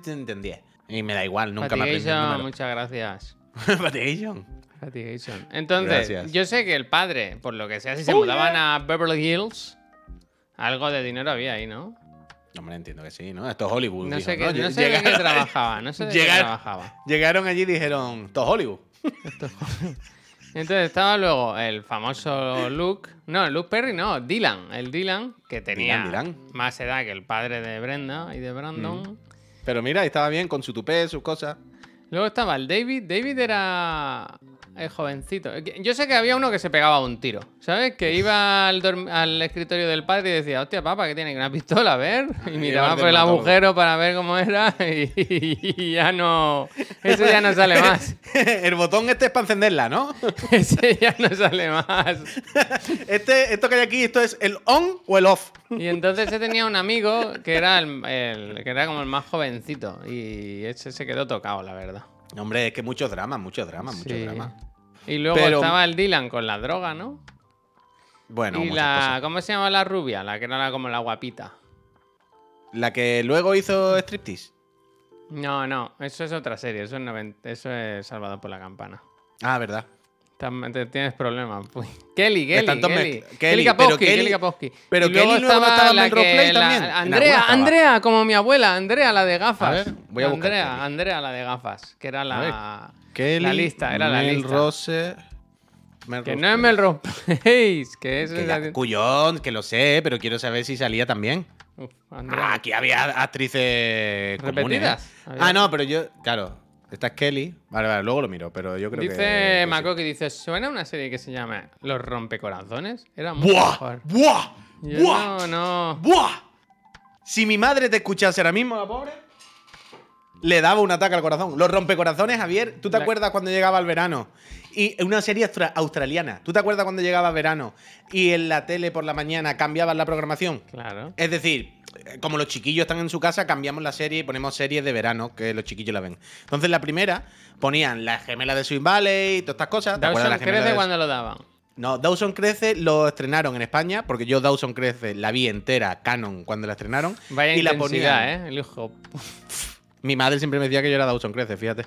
[SPEAKER 2] entendía. Y me da igual, nunca me
[SPEAKER 1] Fatigation,
[SPEAKER 2] número.
[SPEAKER 1] muchas gracias.
[SPEAKER 2] Fatigation.
[SPEAKER 1] Fatigation. Entonces,
[SPEAKER 2] Gracias.
[SPEAKER 1] yo sé que el padre, por lo que sea, si se
[SPEAKER 2] Oh,
[SPEAKER 1] mudaban a Beverly Hills, algo de dinero había ahí, ¿no?
[SPEAKER 2] Hombre, entiendo que sí, ¿no? Esto es Hollywood.
[SPEAKER 1] No
[SPEAKER 2] dijo,
[SPEAKER 1] sé, no de qué trabajaba, no sé de qué trabajaba.
[SPEAKER 2] Llegaron allí y dijeron, esto es Hollywood.
[SPEAKER 1] Entonces estaba luego el famoso Luke, no, Luke Perry no, Dylan, el Dylan, que tenía
[SPEAKER 2] Dylan, Dylan.
[SPEAKER 1] más edad que el padre de Brenda y de Brandon.
[SPEAKER 2] Pero mira, estaba bien con su tupé, sus cosas.
[SPEAKER 1] Luego estaba el David. David era el jovencito. Yo sé que había uno que se pegaba un tiro, ¿sabes? Que iba al, escritorio del padre y decía, hostia, papá, que tiene una pistola, a ver. Y miraba por el agujero para ver cómo era y, y ya no... Eso ya no sale más.
[SPEAKER 2] el botón este es para encenderla, ¿no?
[SPEAKER 1] Ese ya no sale más.
[SPEAKER 2] Este, esto que hay aquí, ¿esto es el on o el off?
[SPEAKER 1] Y entonces se tenía un amigo que era, el, el- que era como el más jovencito. Y ese se quedó tocado, la verdad.
[SPEAKER 2] Hombre, es que muchos dramas, muchos dramas, muchos
[SPEAKER 1] Sí.
[SPEAKER 2] dramas.
[SPEAKER 1] Y luego
[SPEAKER 2] Pero-
[SPEAKER 1] estaba el Dylan con la droga, ¿no?
[SPEAKER 2] Bueno,
[SPEAKER 1] y la.
[SPEAKER 2] cosas.
[SPEAKER 1] ¿Cómo se llama la rubia? La que era la- como la guapita.
[SPEAKER 2] La que luego hizo striptease.
[SPEAKER 1] No, no, eso es otra serie. Eso es, noven- eso es Salvador por la Campana.
[SPEAKER 2] Ah, verdad.
[SPEAKER 1] Tienes problemas. pues. Kelly, Kelly, Kelly. Kelly, Kapowski,
[SPEAKER 2] Kelly-
[SPEAKER 1] Kelly Kapowski.
[SPEAKER 2] pero Kelly luego estaba en
[SPEAKER 1] la que-
[SPEAKER 2] Place
[SPEAKER 1] la-
[SPEAKER 2] también. En
[SPEAKER 1] Andrea. Andrea, como mi abuela, Andrea, la de gafas.
[SPEAKER 2] A ver, voy a buscar
[SPEAKER 1] Andrea. Andrea, la de gafas, que era la,
[SPEAKER 2] Kelly,
[SPEAKER 1] la lista, era la lista.
[SPEAKER 2] Melrose-
[SPEAKER 1] Que no es Melrose Place, que es...
[SPEAKER 2] Que ya- Cuyón, que lo sé, pero quiero saber si salía también.
[SPEAKER 1] Uf,
[SPEAKER 2] Ah, aquí había actrices comunes,
[SPEAKER 1] ¿Repetidas?
[SPEAKER 2] ¿eh?
[SPEAKER 1] Había-
[SPEAKER 2] Ah, no, pero yo, claro, esta es Kelly. Vale, vale, luego lo miro, pero yo creo que.
[SPEAKER 1] Dice
[SPEAKER 2] que sí.
[SPEAKER 1] Makoki, dice, ¿suena una serie que se llama Los Rompecorazones? Era muy
[SPEAKER 2] ¡Buah!
[SPEAKER 1] mejor.
[SPEAKER 2] ¡Buah!
[SPEAKER 1] Yo
[SPEAKER 2] ¡Buah!
[SPEAKER 1] no, no.
[SPEAKER 2] ¡Buah! Si mi madre te escuchase ahora mismo, la pobre, le daba un ataque al corazón. Los rompecorazones, Javier, ¿tú te
[SPEAKER 1] La-
[SPEAKER 2] acuerdas cuando llegaba el verano? Y una serie austra- australiana. ¿Tú te acuerdas cuando llegaba verano y en la tele por la mañana cambiaban la programación?
[SPEAKER 1] Claro.
[SPEAKER 2] Es decir, como los chiquillos están en su casa, cambiamos la serie y ponemos series de verano que los chiquillos la ven. Entonces, la primera ponían la gemela de Swing Valley y todas estas cosas. ¿Te acuerdas de-
[SPEAKER 1] cuando lo daban.
[SPEAKER 2] no, Dawson Crece lo estrenaron en España, porque yo Dawson Crece la vi entera, canon, cuando la estrenaron.
[SPEAKER 1] Vaya
[SPEAKER 2] y la ponían.
[SPEAKER 1] ¿eh? El hijo.
[SPEAKER 2] Mi madre siempre me decía que yo era Dawson Crece, fíjate.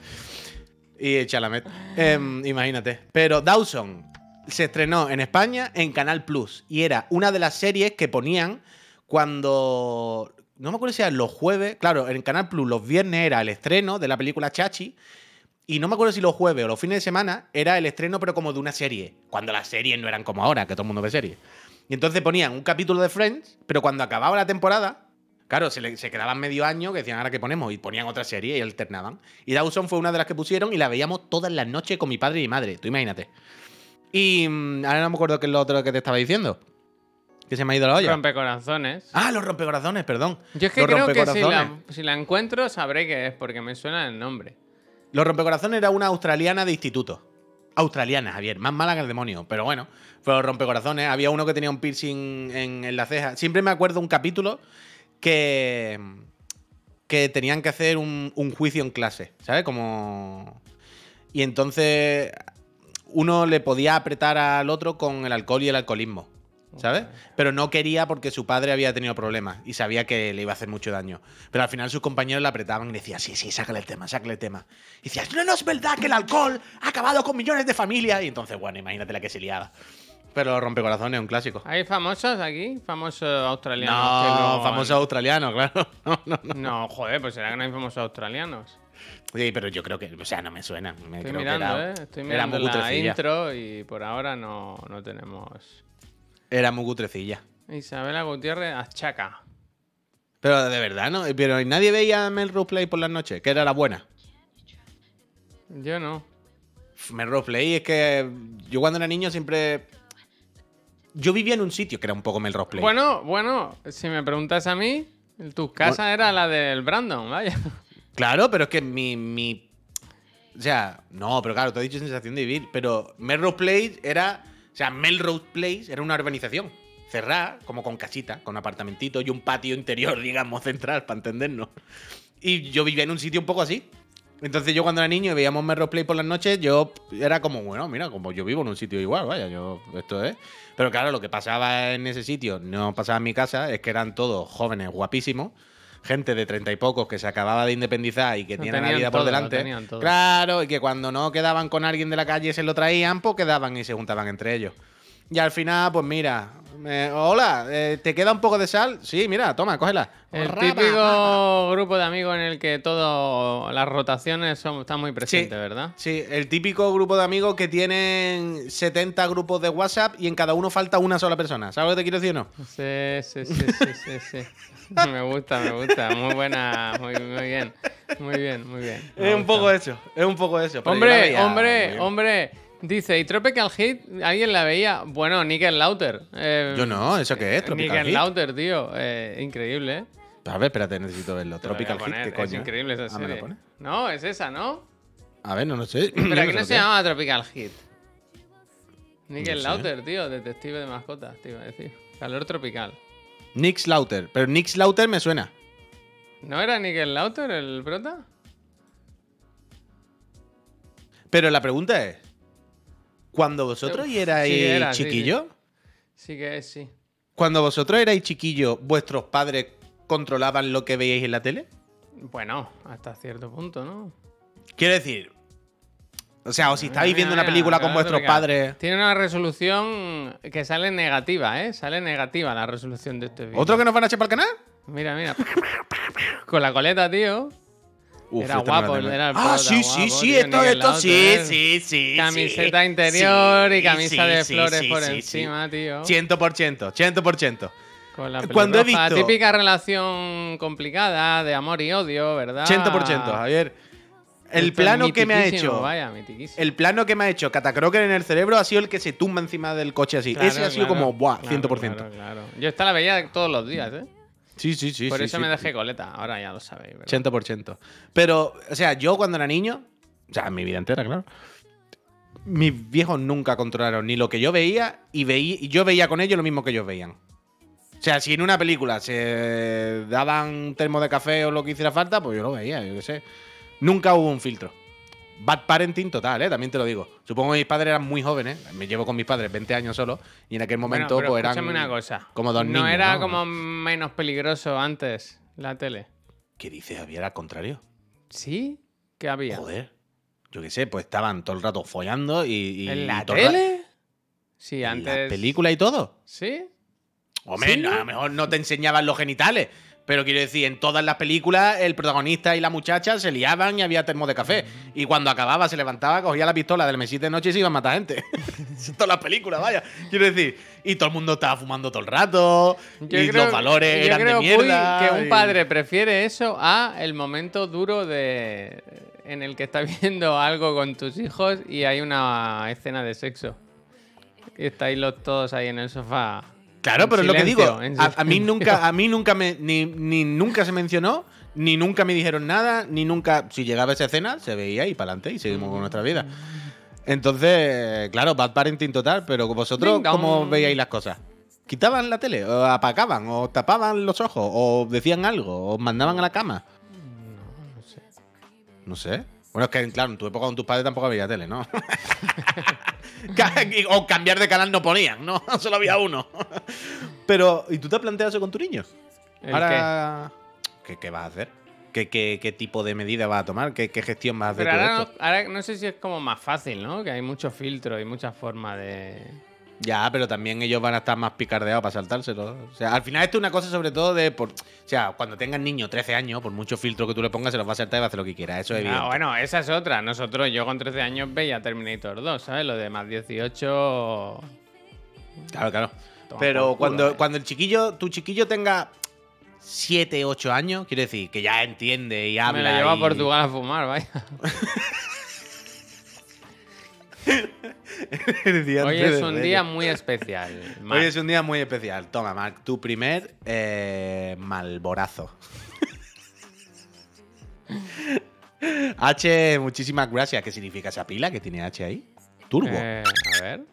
[SPEAKER 2] Y Chalamet. Em, imagínate. Pero Dawson se estrenó en España en Canal Plus. Y era una de las series que ponían cuando. No me acuerdo si eran los jueves. Claro, en Canal Plus los viernes era el estreno de la película Chachi. Y no me acuerdo si los jueves o los fines de semana era el estreno, pero como de una serie. Cuando las series no eran como ahora, que todo el mundo ve series. Y entonces ponían un capítulo de Friends, pero cuando acababa la temporada, claro, se, quedaban medio año que decían, ahora que ponemos, y ponían otra serie y alternaban. Y Dawson fue una de las que pusieron y la veíamos todas las noches con mi padre y mi madre, tú imagínate. Y mm, ahora no me acuerdo qué es lo otro que te estaba diciendo. Que se me ha ido la olla.
[SPEAKER 1] Rompecorazones.
[SPEAKER 2] Ah, los rompecorazones, perdón.
[SPEAKER 1] Yo es que
[SPEAKER 2] Los
[SPEAKER 1] creo que si la, si la encuentro sabré qué es, porque me suena el nombre.
[SPEAKER 2] Los rompecorazones era una australiana de instituto. Australiana, Javier, más mala que el demonio. Pero bueno, fue los rompecorazones. Había uno que tenía un piercing en, en la ceja. Siempre me acuerdo un capítulo que. que tenían que hacer un, un juicio en clase, ¿sabes? Como. Y entonces. Uno le podía apretar al otro con el alcohol y el alcoholismo. ¿Sabes? Pero no quería porque su padre había tenido problemas y sabía que le iba a hacer mucho daño. Pero al final sus compañeros le apretaban y le decían, sí, sí, sácale el tema, sácale el tema. Y decías, no, no es verdad que el alcohol ha acabado con millones de familias. Y entonces, bueno, imagínate la que se liaba. Pero rompecorazones es un clásico.
[SPEAKER 1] ¿Hay famosos aquí? Famosos australianos.
[SPEAKER 2] No,
[SPEAKER 1] no-
[SPEAKER 2] famoso australiano, claro. No, no, no.
[SPEAKER 1] No, joder, pues será que no hay famosos australianos.
[SPEAKER 2] Sí, pero yo creo que, o sea, no me suena. Me
[SPEAKER 1] Estoy
[SPEAKER 2] creo
[SPEAKER 1] mirando,
[SPEAKER 2] que era,
[SPEAKER 1] ¿eh? Estoy mirando la intro y por ahora no, no tenemos.
[SPEAKER 2] Era muy cutrecilla.
[SPEAKER 1] Isabela Gutiérrez Achaca.
[SPEAKER 2] Pero de verdad, ¿no? Pero nadie veía Melrose Play por las noches, que era la buena.
[SPEAKER 1] Yo no.
[SPEAKER 2] Melrose Play es que yo cuando era niño siempre. Yo vivía en un sitio que era un poco Melrose Play.
[SPEAKER 1] Bueno, bueno, si me preguntas a mí, tu casa era la del Brandon, vaya.
[SPEAKER 2] Claro, pero es que mi, mi. O sea, no, pero claro, te he dicho sensación de vivir. Pero Melrose Place era. O sea, Melrose Place era una urbanización. Cerrada, como con casita, con apartamentito y un patio interior, digamos, central, para entendernos. Y yo vivía en un sitio un poco así. Entonces yo cuando era niño y veíamos Melrose Place por las noches, yo era como, bueno, mira, como yo vivo en un sitio igual, vaya, yo, esto es. Pero claro, lo que pasaba en ese sitio, no pasaba en mi casa, es que eran todos jóvenes guapísimos, gente de treinta y pocos que se acababa de independizar y que
[SPEAKER 1] Lo
[SPEAKER 2] tienen la vida
[SPEAKER 1] todo,
[SPEAKER 2] por delante. Claro, y que cuando no quedaban con alguien de la calle y se lo traían, pues quedaban y se juntaban entre ellos. Y al final, pues mira, eh, hola, eh, ¿te queda un poco de sal? Sí, mira, toma, cógela.
[SPEAKER 1] El
[SPEAKER 2] Raba.
[SPEAKER 1] típico grupo de amigos en el que todo las rotaciones son, están muy presentes, ¿verdad?
[SPEAKER 2] Sí, el típico grupo de amigos que tienen 70 grupos de WhatsApp y en cada uno falta una sola persona. ¿Sabes lo que te quiero decir o no?
[SPEAKER 1] Sí, sí, sí, sí, sí, sí. Me gusta, me gusta. Muy buena, muy, muy bien. Muy bien, muy bien. Me
[SPEAKER 2] Es un poco eso, es un poco eso.
[SPEAKER 1] Hombre, hombre, hombre. Dice, ¿y Tropical Hit? ¿Alguien la veía? Bueno, Nickel Lauter. Eh,
[SPEAKER 2] Yo no, ¿eso qué es? Tropical
[SPEAKER 1] Nickel
[SPEAKER 2] Heat.
[SPEAKER 1] Lauter, tío. Eh, increíble, ¿eh?
[SPEAKER 2] A ver, espérate, necesito verlo.
[SPEAKER 1] Te
[SPEAKER 2] Tropical Heat, ¿qué
[SPEAKER 1] Es
[SPEAKER 2] coño?
[SPEAKER 1] increíble esa
[SPEAKER 2] Ah, ¿me lo
[SPEAKER 1] serie.
[SPEAKER 2] pone?
[SPEAKER 1] No, es esa, ¿no?
[SPEAKER 2] A ver, no lo sé.
[SPEAKER 1] Pero aquí no se llamaba Tropical Hit. Nickel
[SPEAKER 2] No sé.
[SPEAKER 1] Lauter, tío, detective de mascotas, te iba a decir. Calor tropical.
[SPEAKER 2] Nick Slaughter. Pero Nick Slaughter me suena.
[SPEAKER 1] ¿No era Nickel Lauter el prota?
[SPEAKER 2] Pero la pregunta es: cuando vosotros
[SPEAKER 1] Sí,
[SPEAKER 2] erais
[SPEAKER 1] era, sí,
[SPEAKER 2] chiquillos,
[SPEAKER 1] Sí que es, sí.
[SPEAKER 2] cuando vosotros erais chiquillos, vuestros padres controlaban lo que veíais en la tele?
[SPEAKER 1] Bueno, hasta cierto punto, ¿no?
[SPEAKER 2] Quiero decir. O sea, o si estáis viendo una película con vuestros padres.
[SPEAKER 1] Tiene una resolución que sale negativa, ¿eh? Sale negativa la resolución de este vídeo.
[SPEAKER 2] ¿Otro que nos van a echar para el canal?
[SPEAKER 1] Mira, mira. Con la coleta, tío.
[SPEAKER 2] Uf,
[SPEAKER 1] Era
[SPEAKER 2] este
[SPEAKER 1] guapo, era el
[SPEAKER 2] Ah, sí, sí,
[SPEAKER 1] guapo,
[SPEAKER 2] sí, esto, esto, sí, sí, sí.
[SPEAKER 1] Camiseta
[SPEAKER 2] sí,
[SPEAKER 1] interior y camisa
[SPEAKER 2] sí,
[SPEAKER 1] de flores por encima, tío.
[SPEAKER 2] 100%, 100%.
[SPEAKER 1] Con la
[SPEAKER 2] Cuando he visto-
[SPEAKER 1] Típica relación complicada de amor y odio, ¿verdad?
[SPEAKER 2] 100%, Javier. El
[SPEAKER 1] Esto
[SPEAKER 2] plano que me ha hecho.
[SPEAKER 1] Vaya.
[SPEAKER 2] El plano que me ha hecho Catacroker en el cerebro ha sido el que se tumba encima del coche así.
[SPEAKER 1] Claro,
[SPEAKER 2] Ese ha sido
[SPEAKER 1] claro,
[SPEAKER 2] como, buah,
[SPEAKER 1] claro,
[SPEAKER 2] 100%.
[SPEAKER 1] Claro, claro. Yo esta la veía todos los días, ¿eh?
[SPEAKER 2] Sí, sí, sí.
[SPEAKER 1] Por
[SPEAKER 2] sí,
[SPEAKER 1] eso
[SPEAKER 2] sí.
[SPEAKER 1] me dejé coleta. Ahora ya lo sabéis, ¿verdad?
[SPEAKER 2] 80%. Pero, o sea, yo cuando era niño, o sea, mi vida entera, claro. Mis viejos nunca controlaron ni lo que yo veía y, veí- y yo veía con ellos lo mismo que ellos veían. O sea, si en una película se daban un termo de café o lo que hiciera falta, pues yo lo veía, yo qué sé. Nunca hubo un filtro. Bad parenting total, ¿eh? También te lo digo. Supongo que mis padres eran muy jóvenes. Me llevo con mis padres 20 años solo. Y en aquel momento, pues eran.
[SPEAKER 1] una cosa.
[SPEAKER 2] Como dos
[SPEAKER 1] no
[SPEAKER 2] niños.
[SPEAKER 1] era
[SPEAKER 2] ¿no?
[SPEAKER 1] como menos peligroso antes la tele.
[SPEAKER 2] ¿Qué dices, Javier? Al contrario.
[SPEAKER 1] ¿Sí? ¿Qué había?
[SPEAKER 2] Joder. Yo qué sé, pues estaban todo el rato follando y. y-
[SPEAKER 1] ¿En la
[SPEAKER 2] y
[SPEAKER 1] tele? Sí,
[SPEAKER 2] en
[SPEAKER 1] antes.
[SPEAKER 2] la película y todo.
[SPEAKER 1] ¿Sí?
[SPEAKER 2] Hombre,
[SPEAKER 1] ¿Sí?
[SPEAKER 2] a lo mejor no te enseñaban los genitales. Pero quiero decir, en todas las películas, el protagonista y la muchacha se liaban y había termo de café. Y cuando acababa, se levantaba, cogía la pistola del mesita de noche y se iba a matar gente. Todas las películas, vaya. Quiero decir, y todo el mundo estaba fumando todo el rato.
[SPEAKER 1] Yo
[SPEAKER 2] y
[SPEAKER 1] creo-
[SPEAKER 2] los valores
[SPEAKER 1] yo
[SPEAKER 2] eran
[SPEAKER 1] creo,
[SPEAKER 2] de mierda.
[SPEAKER 1] Puy, que un
[SPEAKER 2] y-
[SPEAKER 1] padre prefiere eso a el momento duro de en el que estás viendo algo con tus hijos y hay una escena de sexo. Y estáis los todos ahí en el sofá.
[SPEAKER 2] Claro, pero es lo que digo. A, a mí nunca, a mí nunca me, ni, ni nunca se mencionó, ni nunca me dijeron nada, ni nunca. Si llegaba esa escena, se veía y para adelante y seguimos con nuestra vida. Entonces, claro, bad parenting total, pero vosotros. ¿cómo veíais las cosas? ¿Quitaban la tele? ¿O apagaban? ¿O tapaban los ojos? ¿O decían algo? ¿O mandaban a la cama?
[SPEAKER 1] No sé.
[SPEAKER 2] No sé. Bueno, es que, claro, en tu época con tus padres tampoco había tele, ¿no? O cambiar de canal no ponían, ¿no? Solo había uno. Pero, ¿y tú te has planteado eso con tu niño?
[SPEAKER 1] ¿El
[SPEAKER 2] Ahora, ¿qué, qué vas a hacer? ¿Qué, qué, qué tipo de medida vas a tomar? ¿Qué, qué gestión vas a hacer
[SPEAKER 1] Pero ahora no, ahora no sé si es como más fácil, ¿no? Que hay muchos filtros y muchas formas de.
[SPEAKER 2] Ya, pero también ellos van a estar más picardeados para saltárselo. O sea, al final esto es una cosa sobre todo de... Por, o sea, cuando tengan niños 13 años, por mucho filtro que tú le pongas, se los va a saltar y va a hacer lo que quiera. Eso es evidente.
[SPEAKER 1] Ah, bueno, esa es otra. Nosotros, yo con 13 años veía Terminator 2, ¿sabes? Lo de más 18.
[SPEAKER 2] Claro, claro.
[SPEAKER 1] Toma
[SPEAKER 2] Pero
[SPEAKER 1] culo,
[SPEAKER 2] cuando,
[SPEAKER 1] eh.
[SPEAKER 2] cuando el chiquillo, tu chiquillo tenga 7, 8 años, quiero decir, que ya entiende y habla.
[SPEAKER 1] Me lo llevo a
[SPEAKER 2] y-
[SPEAKER 1] Portugal a fumar, vaya.
[SPEAKER 2] día
[SPEAKER 1] Hoy es un día muy especial.
[SPEAKER 2] Hoy es un día muy especial. Toma, Marc, tu primer eh, malborazo. H, muchísimas gracias. ¿Qué significa esa pila que tiene H ahí? Turbo.
[SPEAKER 1] Eh, a ver,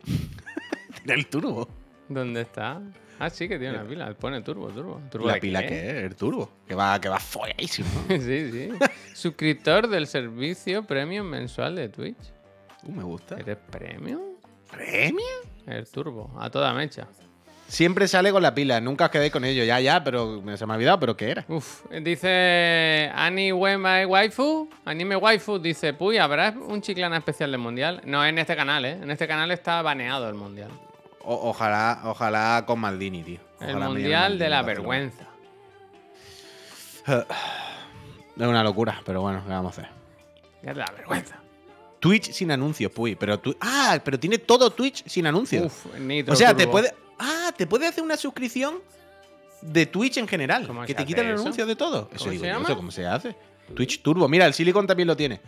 [SPEAKER 2] Tiene el turbo.
[SPEAKER 1] ¿dónde está? Ah, sí, que tiene una pila. Pone turbo, turbo. ¿Turbo
[SPEAKER 2] La pila
[SPEAKER 1] qué?
[SPEAKER 2] es, el turbo. Que va, que va folladísimo.
[SPEAKER 1] sí, sí. Suscriptor del servicio premium mensual de Twitch.
[SPEAKER 2] Uh, me gusta.
[SPEAKER 1] ¿Eres premium?
[SPEAKER 2] ¿Premio?
[SPEAKER 1] El turbo, a toda mecha.
[SPEAKER 2] Siempre sale con la pila, nunca os quedéis con ello. Ya, ya, pero me- se me ha olvidado, pero ¿qué era?
[SPEAKER 1] Uf, dice Ani My Waifu, Anime Waifu, dice, Puy, ¿habrá un chiclana especial del mundial? No, en este canal, ¿eh? En este canal está baneado el mundial.
[SPEAKER 2] O- ojalá, ojalá con Maldini, tío.
[SPEAKER 1] El
[SPEAKER 2] Ojalá
[SPEAKER 1] mundial
[SPEAKER 2] Maldini
[SPEAKER 1] de la vergüenza.
[SPEAKER 2] Es una locura, pero bueno, ¿qué vamos a hacer?
[SPEAKER 1] Es la vergüenza.
[SPEAKER 2] Twitch sin anuncios, puy. Pero tu- ah, pero tiene todo Twitch sin anuncios.
[SPEAKER 1] Uf, Nitro
[SPEAKER 2] o sea, te puede. Ah, te puede hacer una suscripción de Twitch en general.
[SPEAKER 1] ¿Cómo
[SPEAKER 2] Que te quitan el anuncio de todo. Eso
[SPEAKER 1] ¿Cómo
[SPEAKER 2] digo
[SPEAKER 1] se llama?
[SPEAKER 2] cómo se hace. Twitch Turbo. Mira, el Silicon también lo tiene.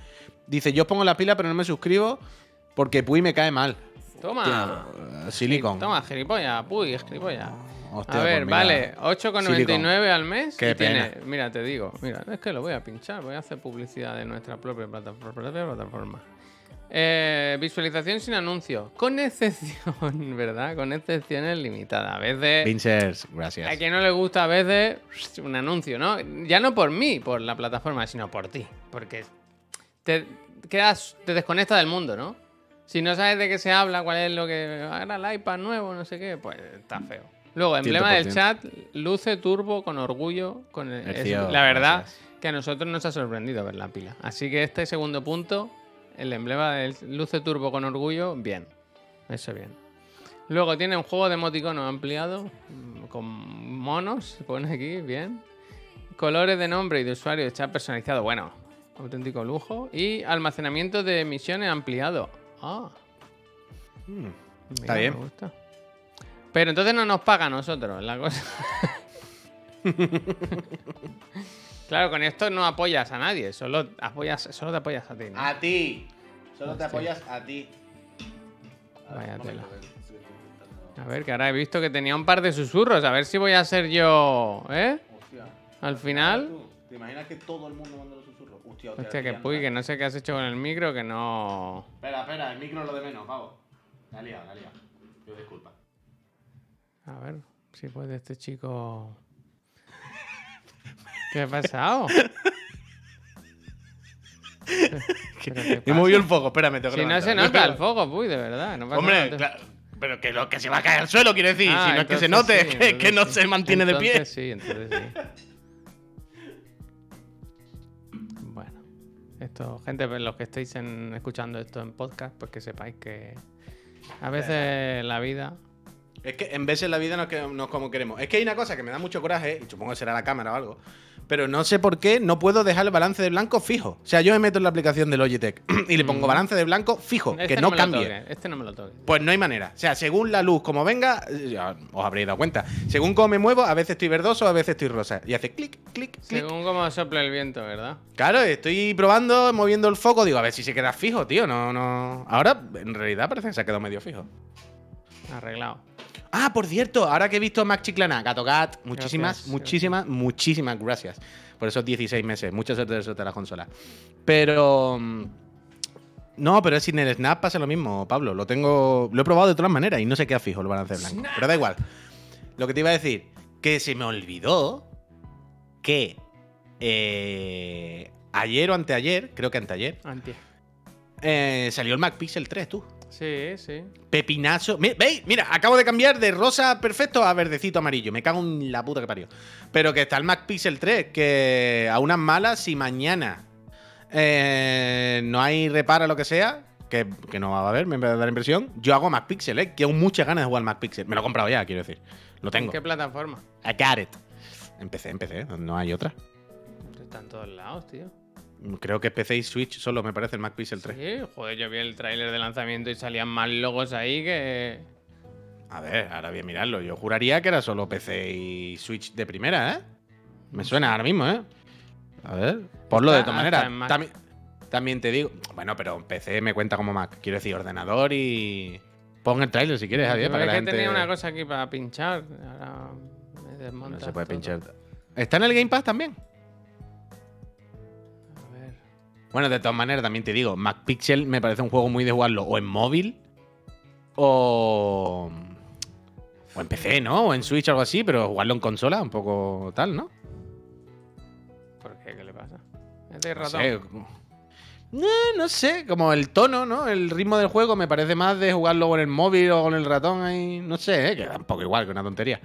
[SPEAKER 2] Dice, yo os pongo la pila, pero no me suscribo porque Puy me cae mal.
[SPEAKER 1] Toma.
[SPEAKER 2] Silicon.
[SPEAKER 1] Toma, gilipollas. Uy, gilipollas.
[SPEAKER 2] Hostia,
[SPEAKER 1] a ver,
[SPEAKER 2] pues
[SPEAKER 1] vale, 8,99 al mes.
[SPEAKER 2] Qué
[SPEAKER 1] y tiene-
[SPEAKER 2] pena.
[SPEAKER 1] mira, te digo, mira, es que lo voy a pinchar, voy a hacer publicidad de nuestra propia plataforma. Eh, visualización sin anuncios, con excepción, ¿verdad? Con excepciones limitadas. A veces,
[SPEAKER 2] Vincers, gracias.
[SPEAKER 1] a quien no le gusta a veces un anuncio, ¿no? Ya no por mí, por la plataforma, sino por ti. Porque te quedas, te desconectas del mundo, ¿no? Si no sabes de qué se habla, cuál es lo que. Ahora el iPad nuevo, no sé qué, pues está feo. Luego, emblema del
[SPEAKER 2] 100%.
[SPEAKER 1] chat, luce turbo con orgullo. Con el- es-
[SPEAKER 2] Ercio,
[SPEAKER 1] la verdad
[SPEAKER 2] gracias.
[SPEAKER 1] que a nosotros nos ha sorprendido ver la pila. Así que este segundo punto, el emblema del luce turbo con orgullo, bien. Eso bien. Luego tiene un juego de emoticono ampliado mm, con monos, se pone aquí, bien. Colores de nombre y de usuario chat personalizado, bueno, auténtico lujo. Y almacenamiento de misiones ampliado. Ah,
[SPEAKER 2] Mm,
[SPEAKER 1] mira,
[SPEAKER 2] Está bien.
[SPEAKER 1] Me gusta. Pero entonces no nos paga a nosotros la cosa. claro, con esto no apoyas a nadie, solo apoyas, solo te apoyas a ti. ¿no?
[SPEAKER 2] A ti. Solo te
[SPEAKER 1] Hostia.
[SPEAKER 2] apoyas a ti.
[SPEAKER 1] Vaya tela. A ver, que ahora he visto que tenía un par de susurros. A ver si voy a ser yo. ¿Eh? Al final.
[SPEAKER 2] ¿Te imaginas que todo el mundo manda los susurros? Hostia,
[SPEAKER 1] Hostia, que puy, que no sé qué has hecho con el micro, que no.
[SPEAKER 2] Espera, espera, el micro es lo de menos, pavo. La liado, la liado. Yo disculpa.
[SPEAKER 1] A ver, si puede este chico. ¿Qué ha pasado? ¿Pero qué
[SPEAKER 2] Me
[SPEAKER 1] pasa?
[SPEAKER 2] movió el foco, espérame, tengo que
[SPEAKER 1] Si no se nota el foco, puy, de verdad. No pasa
[SPEAKER 2] Hombre,
[SPEAKER 1] nada.
[SPEAKER 2] claro, pero que lo que se va a caer al suelo, quiere decir.
[SPEAKER 1] Ah,
[SPEAKER 2] si no es que se
[SPEAKER 1] entonces
[SPEAKER 2] note,
[SPEAKER 1] sí,
[SPEAKER 2] es que, que no
[SPEAKER 1] sí.
[SPEAKER 2] se mantiene de pie.
[SPEAKER 1] Entonces sí, entonces sí. Bueno, esto, gente, pues, los que estéis en- escuchando esto en podcast, pues que sepáis que a veces la vida.
[SPEAKER 2] Es que en veces la vida no es, que- no es como queremos. Es que hay una cosa que me da mucho coraje, y supongo que será la cámara o algo, pero no sé por qué no puedo dejar el balance de blanco fijo. O sea, yo me meto en la aplicación de Logitech y le pongo balance de blanco fijo,
[SPEAKER 1] Este
[SPEAKER 2] que no,
[SPEAKER 1] me lo
[SPEAKER 2] cambie.
[SPEAKER 1] este no me lo toque.
[SPEAKER 2] Pues no hay manera. O sea, según la luz como venga, eh, ya os habréis dado cuenta. Según cómo me muevo, a veces estoy verdoso, a veces estoy rosa. Y hace clic, clic, clic.
[SPEAKER 1] Según cómo sopla el viento, ¿verdad?
[SPEAKER 2] Claro, estoy probando, moviendo el foco, digo, a ver si se queda fijo, tío. No, no. Ahora, en realidad, parece que se ha quedado medio fijo.
[SPEAKER 1] Arreglado.
[SPEAKER 2] Ah, por cierto, ahora que he visto Max Chiclana, Gato Gat, muchísimas,
[SPEAKER 1] Gracias,
[SPEAKER 2] muchísimas, muchísimas gracias por esos 16 meses. Mucha suerte de suerte a la consola. Pero. mm, No, pero sin el Snap pasa lo mismo, Pablo. Lo tengo. Lo he probado de todas maneras y no se queda fijo el balance blanco. Pero da igual. Lo que te iba a decir, que se me olvidó que eh, ayer o anteayer, creo que anteayer, eh, salió el Mac Pixel 3, tú.
[SPEAKER 1] Sí, sí.
[SPEAKER 2] Pepinazo. ¿Veis? Mira, acabo de cambiar de rosa perfecto a verdecito amarillo. Me cago en la puta que parió. Pero que está el Mac Pixel 3, que a unas malas, si mañana eh, no hay repara lo que sea, que, que no va a haber, me va a dar impresión, yo hago Mac Pixel, ¿eh? Que tengo muchas ganas de jugar al Mac Pixel. Me lo he comprado ya, quiero decir. Lo
[SPEAKER 1] ¿En
[SPEAKER 2] tengo.
[SPEAKER 1] qué plataforma?
[SPEAKER 2] I got it. Empecé, empecé, no hay otra.
[SPEAKER 1] Está en todos lados, tío.
[SPEAKER 2] Creo que PC y Switch solo me parece el Mac Pixel 3.
[SPEAKER 1] Sí, joder, yo vi el tráiler de lanzamiento y salían más logos ahí que.
[SPEAKER 2] A ver, ahora voy a mirarlo. Yo juraría que era solo PC y Switch de primera, ¿eh? Me suena ahora mismo, ¿eh? A ver, ponlo de todas maneras. También, también te digo. Bueno, pero PC me cuenta como Mac. Quiero decir, ordenador y. Pon el trailer si quieres, Javier,
[SPEAKER 1] Yo
[SPEAKER 2] para que
[SPEAKER 1] es
[SPEAKER 2] la
[SPEAKER 1] que
[SPEAKER 2] gente.
[SPEAKER 1] tenía una cosa aquí para pinchar. Ahora me
[SPEAKER 2] No
[SPEAKER 1] desmontas
[SPEAKER 2] se puede
[SPEAKER 1] todo.
[SPEAKER 2] pinchar. ¿Está en el Game Pass también? Bueno, de todas maneras, también te digo, Mac Pixel me parece un juego muy de jugarlo o en móvil o. O en PC, ¿no? O en Switch o algo así, pero jugarlo en consola, un poco tal, ¿no?
[SPEAKER 1] ¿Por qué? ¿Qué le pasa? Es de
[SPEAKER 2] No
[SPEAKER 1] ratón.
[SPEAKER 2] sé. No, no sé, como el tono, ¿no? El ritmo del juego me parece más de jugarlo con el móvil o con el ratón ahí. No sé, ¿eh? que da un poco igual, que una tontería.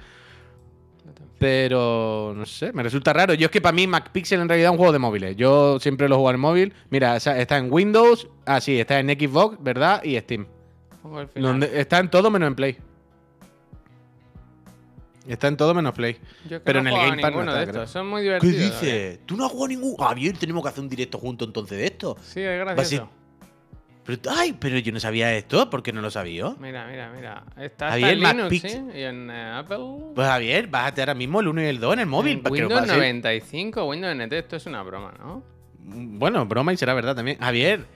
[SPEAKER 2] Pero no sé, me resulta raro. Yo es que para mí MacPixel en realidad es un juego de móviles. Yo siempre lo juego en móvil. Mira, está en Windows, ah, sí, está en Xbox, ¿verdad? Y Steam. Donde está en todo menos en Play. Está en todo menos Play.
[SPEAKER 1] Yo
[SPEAKER 2] Pero
[SPEAKER 1] no
[SPEAKER 2] en el Game Pass no está,
[SPEAKER 1] de
[SPEAKER 2] creo.
[SPEAKER 1] estos. Son muy
[SPEAKER 2] ¿Qué
[SPEAKER 1] divertidos.
[SPEAKER 2] dices? ¿Tú no has jugado ningún? Javier, tenemos que hacer un directo junto entonces de esto.
[SPEAKER 1] Sí, es gracioso.
[SPEAKER 2] Pero, ay, pero yo no sabía esto, ¿por qué no lo sabía?
[SPEAKER 1] Mira, mira, mira. Está en Linux, ¿sí? Y en eh, Apple.
[SPEAKER 2] Pues Javier, bájate ahora mismo el 1 y el 2 en el móvil.
[SPEAKER 1] en
[SPEAKER 2] para que lo
[SPEAKER 1] Windows
[SPEAKER 2] pases.
[SPEAKER 1] 95, Windows NT, esto es una broma, ¿no?
[SPEAKER 2] Bueno, broma y será verdad también. Javier,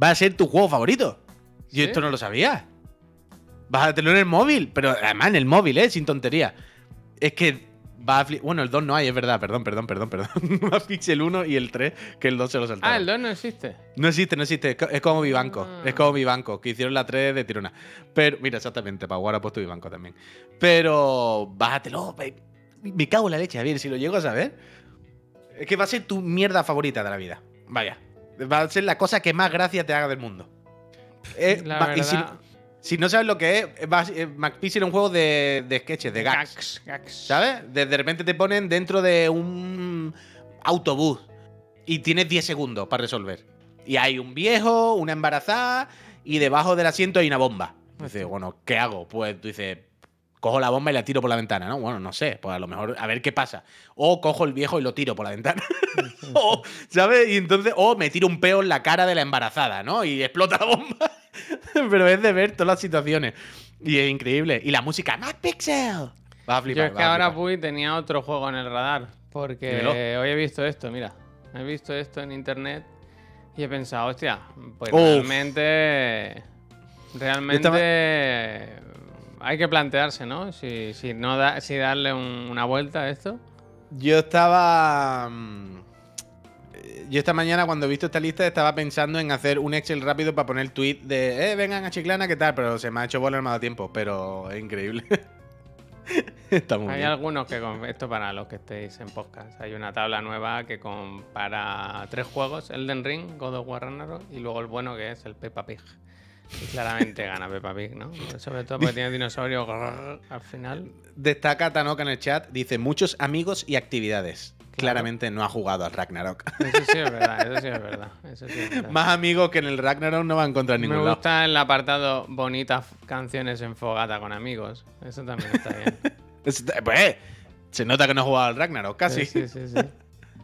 [SPEAKER 2] va a ser tu juego favorito. Yo
[SPEAKER 1] ¿Sí?
[SPEAKER 2] esto no lo sabía. Bájatelo en el móvil, pero además en el móvil, ¿eh? Sin tontería. Es que va a Bueno, el 2 no hay, es verdad, perdón, perdón, perdón, perdón. Va a fixar el 1 y el 3, que el 2 se lo saltaron.
[SPEAKER 1] Ah, el 2 no existe.
[SPEAKER 2] No existe, no existe. Es co- Es como Vivanco.
[SPEAKER 1] Ah.
[SPEAKER 2] Es como Vivanco, que hicieron la 3 de tirona. Pero, mira, exactamente, para jugar ha puesto Vivanco también. Pero, bájatelo. Me cago en la leche, Javier, si lo llego a saber. Es que va a ser tu mierda favorita de la vida. Vaya. Va a ser la cosa que más gracia te haga del mundo. Eh,
[SPEAKER 1] La
[SPEAKER 2] va- y si,
[SPEAKER 1] verdad.
[SPEAKER 2] Si no sabes lo que es, McPixel es un juego de, de sketches, de gags.
[SPEAKER 1] Gags, gags.
[SPEAKER 2] ¿Sabes? De, de repente te ponen dentro de un autobús y tienes 10 segundos para resolver. Y hay un viejo, una embarazada y debajo del asiento hay una bomba. Dices, bueno, ¿qué hago? Pues tú dices, cojo la bomba y la tiro por la ventana, ¿no? Bueno, no sé, pues a lo mejor a ver qué pasa. O cojo el viejo y lo tiro por la ventana. o, ¿sabes? Y entonces, o me tiro un peo en la cara de la embarazada, ¿no? Y explota la bomba. Pero es de ver todas las situaciones. Y es increíble. Y la música, Mac Pixel. Vas a
[SPEAKER 1] Yo
[SPEAKER 2] flipar.
[SPEAKER 1] es que ahora. Puy tenía otro juego en el radar. Porque
[SPEAKER 2] Dímelo.
[SPEAKER 1] hoy he visto esto, mira. He visto esto en internet y he pensado, hostia, pues
[SPEAKER 2] Uf.
[SPEAKER 1] realmente. Realmente. Hay que plantearse, ¿no? Si, si no da, si darle un- una vuelta a esto.
[SPEAKER 2] Yo estaba. mm, eh, Yo esta mañana, cuando he visto esta lista, estaba pensando en hacer un Excel rápido para poner tweet de, eh, vengan a Chiclana, ¿qué tal? Pero se me ha hecho bola, no me ha dado tiempo. Pero es increíble. Está muy
[SPEAKER 1] Hay
[SPEAKER 2] bien.
[SPEAKER 1] algunos que. con- Esto para los que estéis en podcast. Hay una tabla nueva que compara tres juegos: Elden Ring, God of War Ragnarok y luego el bueno que es el Peppa Pig. Y claramente gana Peppa Pig, ¿no? Sobre todo porque tiene dinosaurio grrr al final.
[SPEAKER 2] Destaca Tanoka en el chat, dice muchos amigos y actividades. Claramente no ha jugado al Ragnarok.
[SPEAKER 1] Eso sí es verdad, eso sí es verdad. Eso sí es verdad.
[SPEAKER 2] Más amigos que en el Ragnarok no va a encontrar en
[SPEAKER 1] Me
[SPEAKER 2] ningún lado.
[SPEAKER 1] gusta el apartado bonitas canciones en fogata con amigos. Eso también está bien.
[SPEAKER 2] Es- Pues, se nota que no ha jugado al Ragnarok, casi.
[SPEAKER 1] Sí, sí, sí. Sí,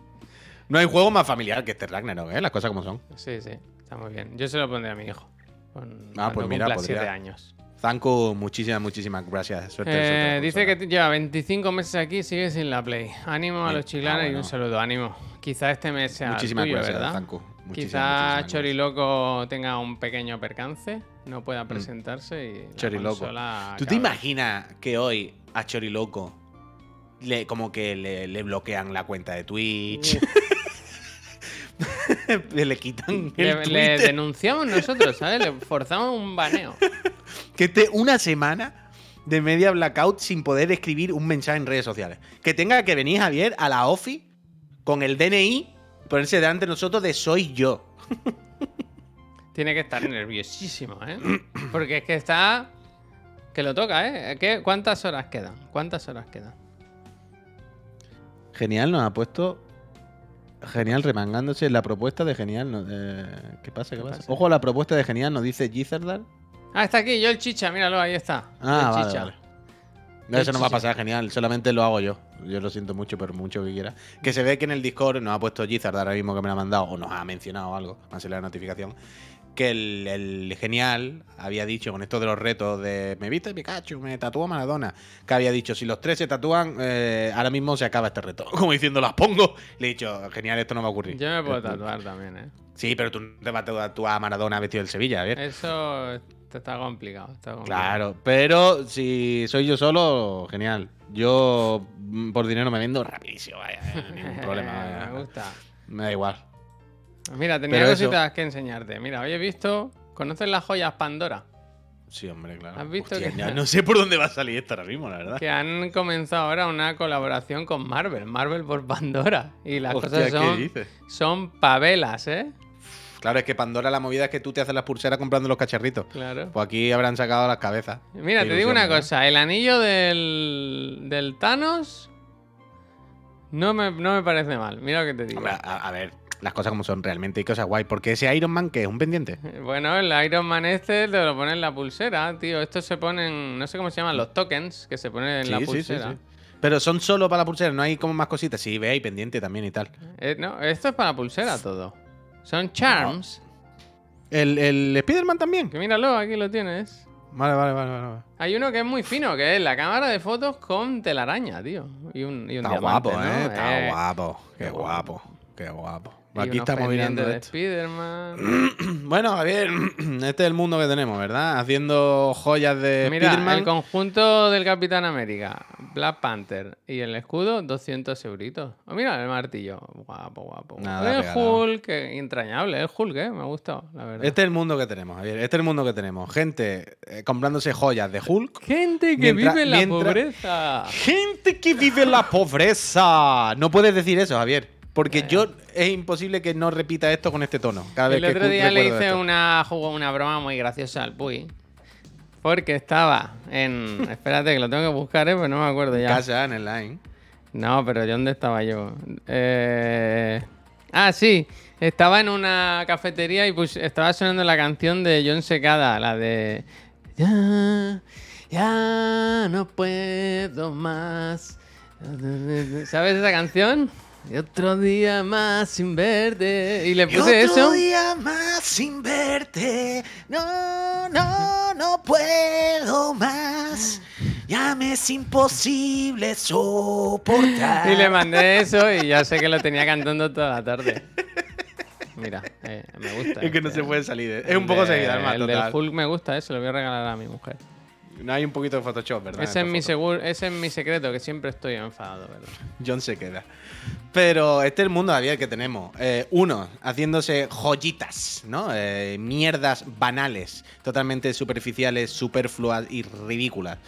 [SPEAKER 2] No hay juego más familiar que este Ragnarok, ¿eh? Las cosas como son.
[SPEAKER 1] sí, sí, está muy bien. Yo se lo pondré a mi hijo. Con,
[SPEAKER 2] Ah, pues mira, podría-
[SPEAKER 1] siete años.
[SPEAKER 2] Zanku, muchísimas, muchísimas gracias. Suerte,
[SPEAKER 1] Eh,
[SPEAKER 2] suerte,
[SPEAKER 1] dice que lleva 25 meses aquí y sigue sin la Play. Ánimo a los chiclanes
[SPEAKER 2] Ah,
[SPEAKER 1] y un saludo, ánimo. Quizá este mes sea
[SPEAKER 2] Muchísimas
[SPEAKER 1] tuyo,
[SPEAKER 2] gracias,
[SPEAKER 1] ¿verdad?
[SPEAKER 2] Zanku. Muchísimas,
[SPEAKER 1] Quizá Choriloco tenga un pequeño percance, no pueda presentarse y
[SPEAKER 2] Mm. Choriloco. ¿Tú te imaginas que hoy a Choriloco le, como que le, le bloquean la cuenta de Twitch? le quitan el
[SPEAKER 1] Le, denunciamos nosotros, ¿sabes? Le forzamos un baneo.
[SPEAKER 2] Que esté una semana de media blackout sin poder escribir un mensaje en redes sociales. Que tenga que venir Javier a la OFI con el DNI, ponerse delante de nosotros de soy yo.
[SPEAKER 1] Tiene que estar nerviosísimo, ¿eh? Porque es que está. Que lo toca, ¿eh? ¿Qué- ¿Cuántas horas quedan? ¿Cuántas horas quedan?
[SPEAKER 2] Genial nos ha puesto. Genial remangándose la propuesta de Genial. no- eh, ¿Qué pasa? ¿Qué,
[SPEAKER 1] ¿Qué
[SPEAKER 2] pasa?
[SPEAKER 1] pasa?
[SPEAKER 2] Ojo a la propuesta de Genial, nos dice Gizardal.
[SPEAKER 1] Ah, está aquí, yo el chicha, míralo, ahí está.
[SPEAKER 2] Ah,
[SPEAKER 1] el
[SPEAKER 2] vale,
[SPEAKER 1] chicha.
[SPEAKER 2] vale. No, eso no va a pasar genial, solamente lo hago yo. Yo lo siento mucho, pero mucho que quiera. Que se ve que en el Discord nos ha puesto Gizard ahora mismo que me lo ha mandado, o nos ha mencionado algo, me ha salido la notificación. Que el, el genial había dicho con esto de los retos de me viste Pikachu, me tatúa Maradona. Que había dicho, si los tres se tatúan, eh, ahora mismo se acaba este reto. Como diciendo, las pongo. Le he dicho, genial, esto no va a ocurrir.
[SPEAKER 1] Yo me puedo
[SPEAKER 2] Eh,
[SPEAKER 1] tatuar también, ¿eh?
[SPEAKER 2] Sí, pero tú no te vas a tatuar a Maradona vestido del Sevilla, ¿bien?
[SPEAKER 1] Eso está complicado. Está complicado.
[SPEAKER 2] Claro, pero si soy yo solo, genial. Yo mm, por dinero me vendo rapidísimo, vaya, eh, ningún problema. vaya.
[SPEAKER 1] me gusta.
[SPEAKER 2] Me da igual.
[SPEAKER 1] Mira, tenía
[SPEAKER 2] Pero eso-
[SPEAKER 1] cositas que enseñarte. Mira, hoy he visto. ¿Conoces las joyas Pandora?
[SPEAKER 2] Sí, hombre, claro.
[SPEAKER 1] ¿Has visto
[SPEAKER 2] Hostia,
[SPEAKER 1] que-
[SPEAKER 2] ya no sé por dónde va a salir esto ahora mismo, la verdad.
[SPEAKER 1] Que han comenzado ahora una colaboración con Marvel. Marvel por Pandora. Y las
[SPEAKER 2] Hostia,
[SPEAKER 1] cosas
[SPEAKER 2] ¿qué
[SPEAKER 1] son,
[SPEAKER 2] dices?
[SPEAKER 1] son pavelas, ¿eh?
[SPEAKER 2] Claro, es que Pandora la movida es que tú te haces las pulseras comprando los cacharritos.
[SPEAKER 1] Claro.
[SPEAKER 2] Pues aquí habrán sacado las cabezas.
[SPEAKER 1] Mira, te digo una cosa. El anillo del, del Thanos no me, no me parece mal. Mira lo que te digo.
[SPEAKER 2] Hombre, a, a ver, las cosas como son, realmente hay cosas guay. Porque ese Iron Man que es un pendiente.
[SPEAKER 1] Bueno, el Iron Man este te lo pone en la pulsera, tío. Estos se ponen, no sé cómo se llaman, los tokens que se ponen en la
[SPEAKER 2] Sí, sí, sí,
[SPEAKER 1] pulsera.
[SPEAKER 2] sí. Pero son solo para la pulsera, no hay como más cositas. Sí, ve ahí pendiente también y tal.
[SPEAKER 1] Eh, no, esto es para pulsera todo. Son charms.
[SPEAKER 2] ¿El, el Spider-Man también?
[SPEAKER 1] Que míralo, aquí lo tienes.
[SPEAKER 2] Vale, vale, vale, vale.
[SPEAKER 1] Hay uno que es muy fino, que es la cámara de fotos con telaraña, tío. Y un, y un
[SPEAKER 2] Está
[SPEAKER 1] diamante,
[SPEAKER 2] guapo,
[SPEAKER 1] ¿no?
[SPEAKER 2] ¿eh? Está
[SPEAKER 1] Eh,
[SPEAKER 2] guapo. Qué guapo. Qué guapo. Aquí estamos mirando
[SPEAKER 1] de
[SPEAKER 2] esto.
[SPEAKER 1] Spiderman.
[SPEAKER 2] Bueno, Javier, este es el mundo que tenemos, ¿verdad? Haciendo joyas de
[SPEAKER 1] Mira,
[SPEAKER 2] Spider-Man.
[SPEAKER 1] el conjunto del Capitán América, Black Panther y el escudo, 200 euritos. Oh, mira, el martillo. Guapo, guapo.
[SPEAKER 2] Nada,
[SPEAKER 1] el
[SPEAKER 2] regalado.
[SPEAKER 1] Hulk, entrañable. El Hulk, ¿eh? Me ha gustado, la verdad.
[SPEAKER 2] Este es el mundo que tenemos, Javier. Este es el mundo que tenemos. Gente eh, comprándose joyas de Hulk.
[SPEAKER 1] Gente que
[SPEAKER 2] Mientras-
[SPEAKER 1] vive en la
[SPEAKER 2] mientras-
[SPEAKER 1] pobreza.
[SPEAKER 2] Gente que vive en la pobreza. No puedes decir eso, Javier. Porque yo es imposible que no repita esto con este tono. Cada vez
[SPEAKER 1] El
[SPEAKER 2] que
[SPEAKER 1] otro día le hice
[SPEAKER 2] esto.
[SPEAKER 1] una, jugo- una broma muy graciosa al Puy. Porque estaba en. Espérate, que lo tengo que buscar, ¿eh? Pues no me acuerdo ya.
[SPEAKER 2] casa en el line.
[SPEAKER 1] No, pero ¿de dónde estaba yo? Eh... Ah, sí. Estaba en una cafetería y pues estaba sonando la canción de John Secada, la de... Ya, ya no puedo más. ¿Sabes esa canción? Y otro día más sin verte. Y le puse eso.
[SPEAKER 3] día más sin verte. No, no, no puedo más. Ya me es imposible soportar.
[SPEAKER 1] Y le mandé eso y ya sé que lo tenía cantando toda la tarde. Mira, eh, me gusta.
[SPEAKER 2] Es que no
[SPEAKER 1] este.
[SPEAKER 2] se puede salir. Es
[SPEAKER 1] El
[SPEAKER 2] un poco seguida,
[SPEAKER 1] El
[SPEAKER 2] total.
[SPEAKER 1] del Hulk me gusta, eso lo voy a regalar a mi mujer.
[SPEAKER 2] No hay un poquito de Photoshop, ¿verdad?
[SPEAKER 1] Ese es, mi seguro, ese es mi secreto, que siempre estoy enfadado, ¿verdad?
[SPEAKER 2] John se queda. Pero este es el mundo, Javier, que tenemos. Eh, uno, haciéndose joyitas, ¿no? Eh, mierdas banales, totalmente superficiales, superfluas y ridículas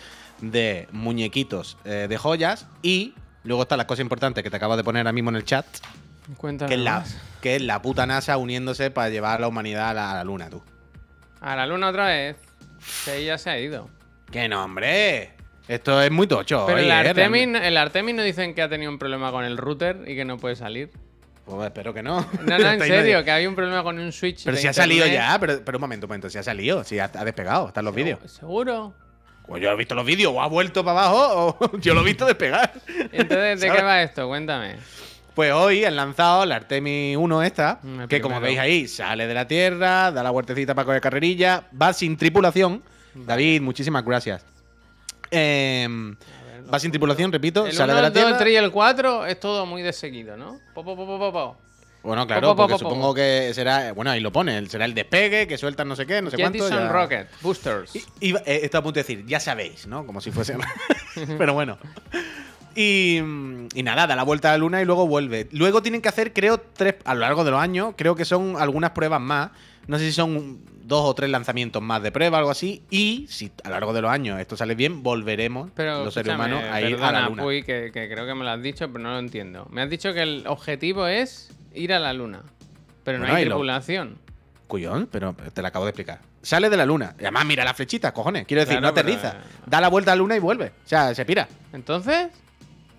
[SPEAKER 2] de muñequitos eh, de joyas. Y luego está la cosa importante que te acabo de poner ahora mismo en el chat,
[SPEAKER 1] Cuéntame
[SPEAKER 2] que es la,
[SPEAKER 1] más.
[SPEAKER 2] que es la puta NASA uniéndose para llevar a la humanidad a la, a la luna, tú.
[SPEAKER 1] A la luna otra vez. Que ya se ha ido.
[SPEAKER 2] ¡Que no, hombre! Esto es muy tocho.
[SPEAKER 1] Pero
[SPEAKER 2] oye,
[SPEAKER 1] el, Artemis, el Artemis no dicen que ha tenido un problema con el router y que no puede salir.
[SPEAKER 2] Pues espero que no.
[SPEAKER 1] No, no, en serio, que había un problema con un switch.
[SPEAKER 2] Pero si ha salido ya, pero, pero un momento, un momento, si ha salido, si ha, ha despegado, están los vídeos.
[SPEAKER 1] ¿Seguro?
[SPEAKER 2] Pues yo he visto los vídeos, o ha vuelto para abajo, o yo lo he visto despegar.
[SPEAKER 1] Entonces, ¿de
[SPEAKER 2] ¿Sabes?
[SPEAKER 1] qué va esto? Cuéntame.
[SPEAKER 2] Pues hoy han lanzado la Artemis 1 esta,
[SPEAKER 1] Mm,
[SPEAKER 2] que como veis ahí, sale de la Tierra, da la vueltecita para coger carrerilla, va sin tripulación. David, muchísimas gracias. Em, va sin tripulación, repito,
[SPEAKER 1] El
[SPEAKER 2] sale
[SPEAKER 1] 1,
[SPEAKER 2] de la
[SPEAKER 1] el 2, el
[SPEAKER 2] Tierra.
[SPEAKER 1] 3 y el 4 es todo muy de seguido, ¿no? Po, po, po.
[SPEAKER 2] Bueno, claro,
[SPEAKER 1] Po, po, po,
[SPEAKER 2] porque
[SPEAKER 1] po, po.
[SPEAKER 2] supongo que será, bueno, ahí lo pone, será el despegue, que sueltan no sé qué, no sé cuánto.
[SPEAKER 1] Jettison
[SPEAKER 2] ya-
[SPEAKER 1] Rocket, Boosters.
[SPEAKER 2] Y- Iba, eh, estoy a punto de decir, ya sabéis, ¿no? Como si fuese. Pero bueno. Y, y nada, da la vuelta a la luna y luego vuelve. Luego tienen que hacer, creo, tres. A lo largo de los años, creo que son algunas pruebas más. No sé si son dos o tres lanzamientos más de prueba, algo así. Y si a lo largo de los años esto sale bien, volveremos
[SPEAKER 1] Pero
[SPEAKER 2] los seres humanos a ir a
[SPEAKER 1] perdona,
[SPEAKER 2] la luna.
[SPEAKER 1] Puy, que, que creo que me lo has dicho, pero no lo entiendo. Me has dicho que el objetivo es ir a la luna. Pero
[SPEAKER 2] Bueno,
[SPEAKER 1] no hay
[SPEAKER 2] lo-
[SPEAKER 1] tripulación.
[SPEAKER 2] Cuyón, pero te lo acabo de explicar. Sale de la luna. Y además, mira las flechitas, cojones. Quiero decir,
[SPEAKER 1] Claro,
[SPEAKER 2] no aterriza.
[SPEAKER 1] pero,
[SPEAKER 2] Da la vuelta a la luna y vuelve. O sea, se pira.
[SPEAKER 1] Entonces,